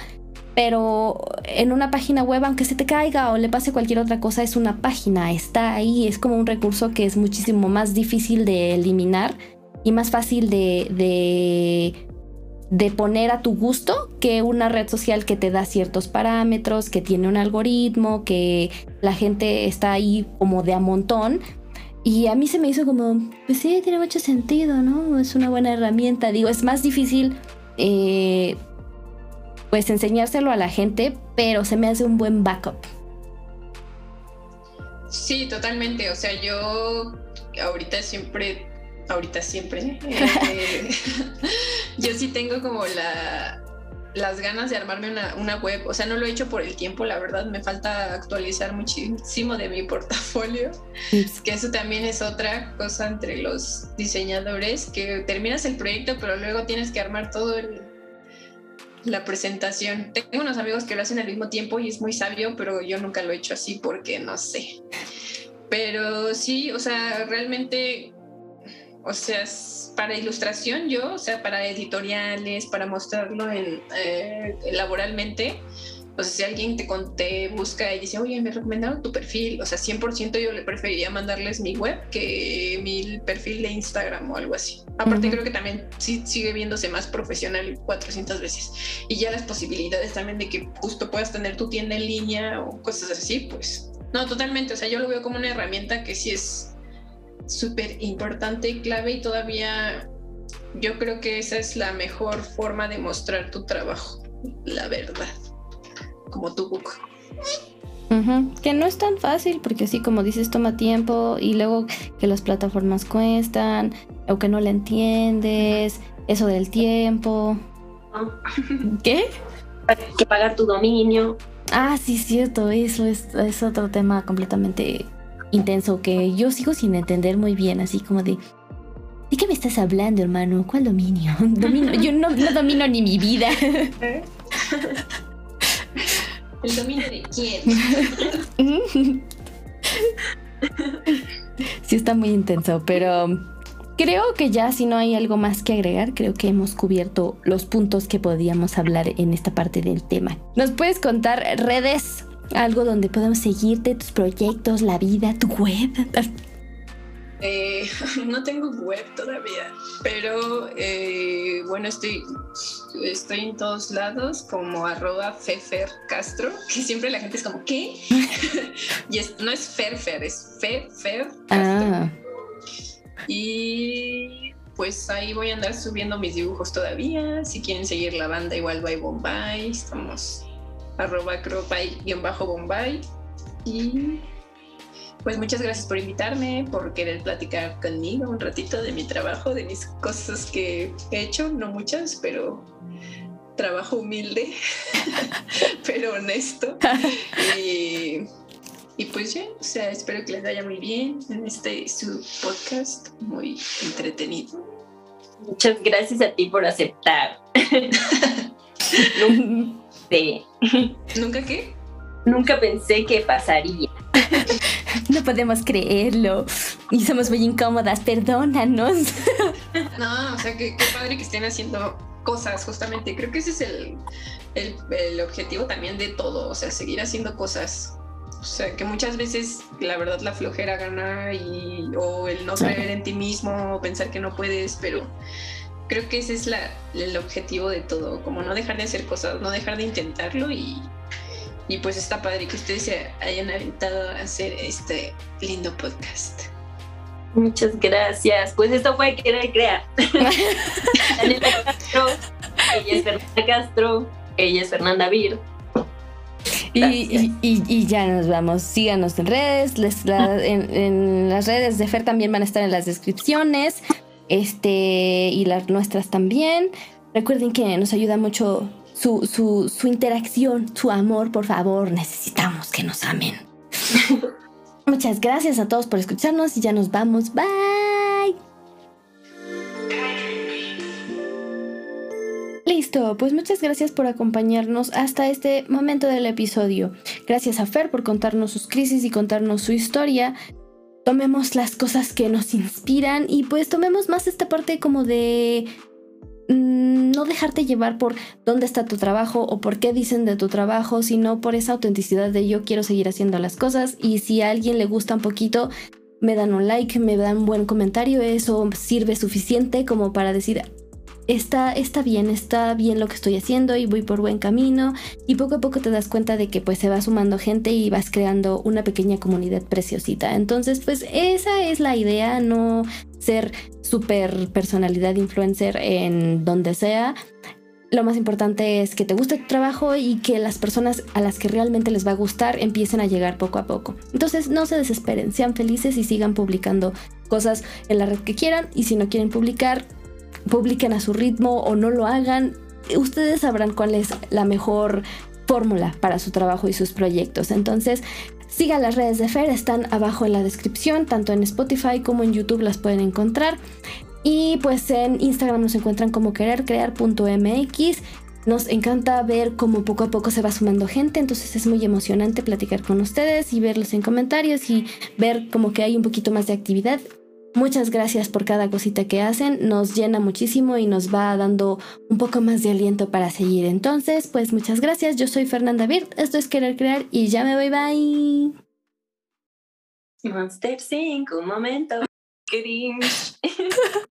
Pero en una página web, aunque se te caiga o le pase cualquier otra cosa, es una página, está ahí, es como un recurso que es muchísimo más difícil de eliminar y más fácil de, de, de, poner a tu gusto que una red social que te da ciertos parámetros, que tiene un algoritmo, que la gente está ahí como de a montón. Y a mí se me hizo como, pues sí, tiene mucho sentido, ¿no? Es una buena herramienta. Digo, es más difícil, eh, pues, enseñárselo a la gente, pero se me hace un buen backup. Sí, totalmente. O sea, yo ahorita siempre ahorita siempre. Eh, [LAUGHS] yo sí tengo como la, las ganas de armarme una, web. O sea, no lo he hecho por el tiempo, la verdad. Me falta actualizar muchísimo de mi portafolio. Que eso también es otra cosa entre los diseñadores, que terminas el proyecto, pero luego tienes que armar todo la presentación. Tengo unos amigos que lo hacen al mismo tiempo y es muy sabio, pero yo nunca lo he hecho así porque no sé. Pero sí, o sea, realmente o sea, para ilustración yo, o sea, para editoriales, para mostrarlo en, eh, laboralmente, o sea, si alguien te, te busca y dice, oye, me recomendaron tu perfil, o sea, 100% yo le preferiría mandarles mi web que mi perfil de Instagram o algo así. Aparte creo que también sí, sigue viéndose más profesional 400 veces. Y ya las posibilidades también de que justo puedas tener tu tienda en línea o cosas así, pues no, totalmente. O sea, yo lo veo como una herramienta que sí es súper importante y clave y todavía yo creo que esa es la mejor forma de mostrar tu trabajo, la verdad, como tu book. Que no es tan fácil porque sí, como dices, toma tiempo y luego que las plataformas cuestan o que no le entiendes, eso del tiempo. [LAUGHS] ¿Qué? Hay que pagar tu dominio. Ah, sí, cierto, eso es, es otro tema completamente intenso que yo sigo sin entender muy bien, así como de, ¿de qué me estás hablando, hermano? ¿Cuál dominio? [LAUGHS] Domino, yo no, domino ni mi vida. [LAUGHS] ¿El dominio de quién? [LAUGHS] sí está muy intenso, pero creo que ya si no hay algo más que agregar, creo que hemos cubierto los puntos que podíamos hablar en esta parte del tema. ¿Nos puedes contar redes algo donde podemos seguirte, tus proyectos, la vida, tu web. Eh, [LAUGHS] no tengo web todavía, pero eh, bueno, estoy, estoy en todos lados como arroba Fefer Castro, que siempre la gente es como, ¿qué? [LAUGHS] y no es Ferfer, es Fefer Castro. Ah. Y pues ahí voy a andar subiendo mis dibujos todavía. Si quieren seguir la banda, igual by Bombay, estamos arroba bajo bombay Y pues muchas gracias por invitarme, por querer platicar conmigo un ratito de mi trabajo, de mis cosas que he hecho, no muchas, pero trabajo humilde, [LAUGHS] pero honesto. [LAUGHS] y, y, pues ya, o sea, espero que les vaya muy bien en este su podcast, muy entretenido. Muchas gracias a ti por aceptar. [LAUGHS] ¿Nunca qué? Nunca pensé que pasaría. [LAUGHS] No podemos creerlo. Y somos muy incómodas, perdónanos. No, o sea, qué padre que estén haciendo cosas, justamente. Creo que ese es el, el, objetivo también de todo, o sea, seguir haciendo cosas. O sea, que muchas veces la verdad la flojera gana y, o el no creer en ti mismo, o pensar que no puedes, pero creo que ese es la, el objetivo de todo, como no dejar de hacer cosas, no dejar de intentarlo y, y pues está padre que ustedes se hayan aventado a hacer este lindo podcast. Muchas gracias. Pues esto fue Querer Crear. [LAUGHS] Daniela Castro, ella es Fernanda Castro, ella es Fernanda Vir. Y, y, ya nos vamos. Síganos en redes. en, las redes de Fer también van a estar en las descripciones. Este, y las nuestras también. Recuerden que nos ayuda mucho su, su, su interacción, su amor, por favor. Necesitamos que nos amen. [LAUGHS] Muchas gracias a todos por escucharnos y ya nos vamos. Bye. Listo, pues muchas gracias por acompañarnos hasta este momento del episodio. Gracias a Fer por contarnos sus crisis y contarnos su historia. Tomemos las cosas que nos inspiran y pues tomemos más esta parte como de Mm, no dejarte llevar por dónde está tu trabajo o por qué dicen de tu trabajo, sino por esa autenticidad de yo quiero seguir haciendo las cosas y si a alguien le gusta un poquito, me dan un like, me dan un buen comentario, eso sirve suficiente como para decir, está, está bien, está bien lo que estoy haciendo y voy por buen camino y poco a poco te das cuenta de que pues se va sumando gente y vas creando una pequeña comunidad preciosita. Entonces pues esa es la idea, no ser super personalidad influencer en donde sea. Lo más importante es que te guste tu trabajo y que las personas a las que realmente les va a gustar empiecen a llegar poco a poco. Entonces no se desesperen, sean felices y sigan publicando cosas en la red que quieran y si no quieren publicar, publiquen a su ritmo o no lo hagan. Ustedes sabrán cuál es la mejor fórmula para su trabajo y sus proyectos. Entonces, Sigan las redes de Fer, están abajo en la descripción, tanto en Spotify como en YouTube las pueden encontrar. Y pues en Instagram nos encuentran como querercrear.mx. Nos encanta ver cómo poco a poco se va sumando gente, entonces es muy emocionante platicar con ustedes y verlos en comentarios y ver como que hay un poquito más de actividad. Muchas gracias por cada cosita que hacen, nos llena muchísimo y nos va dando un poco más de aliento para seguir. Entonces, pues muchas gracias, yo soy Fernanda Birt, esto es Querer Crear y ya me voy, bye. Monster 5, un momento.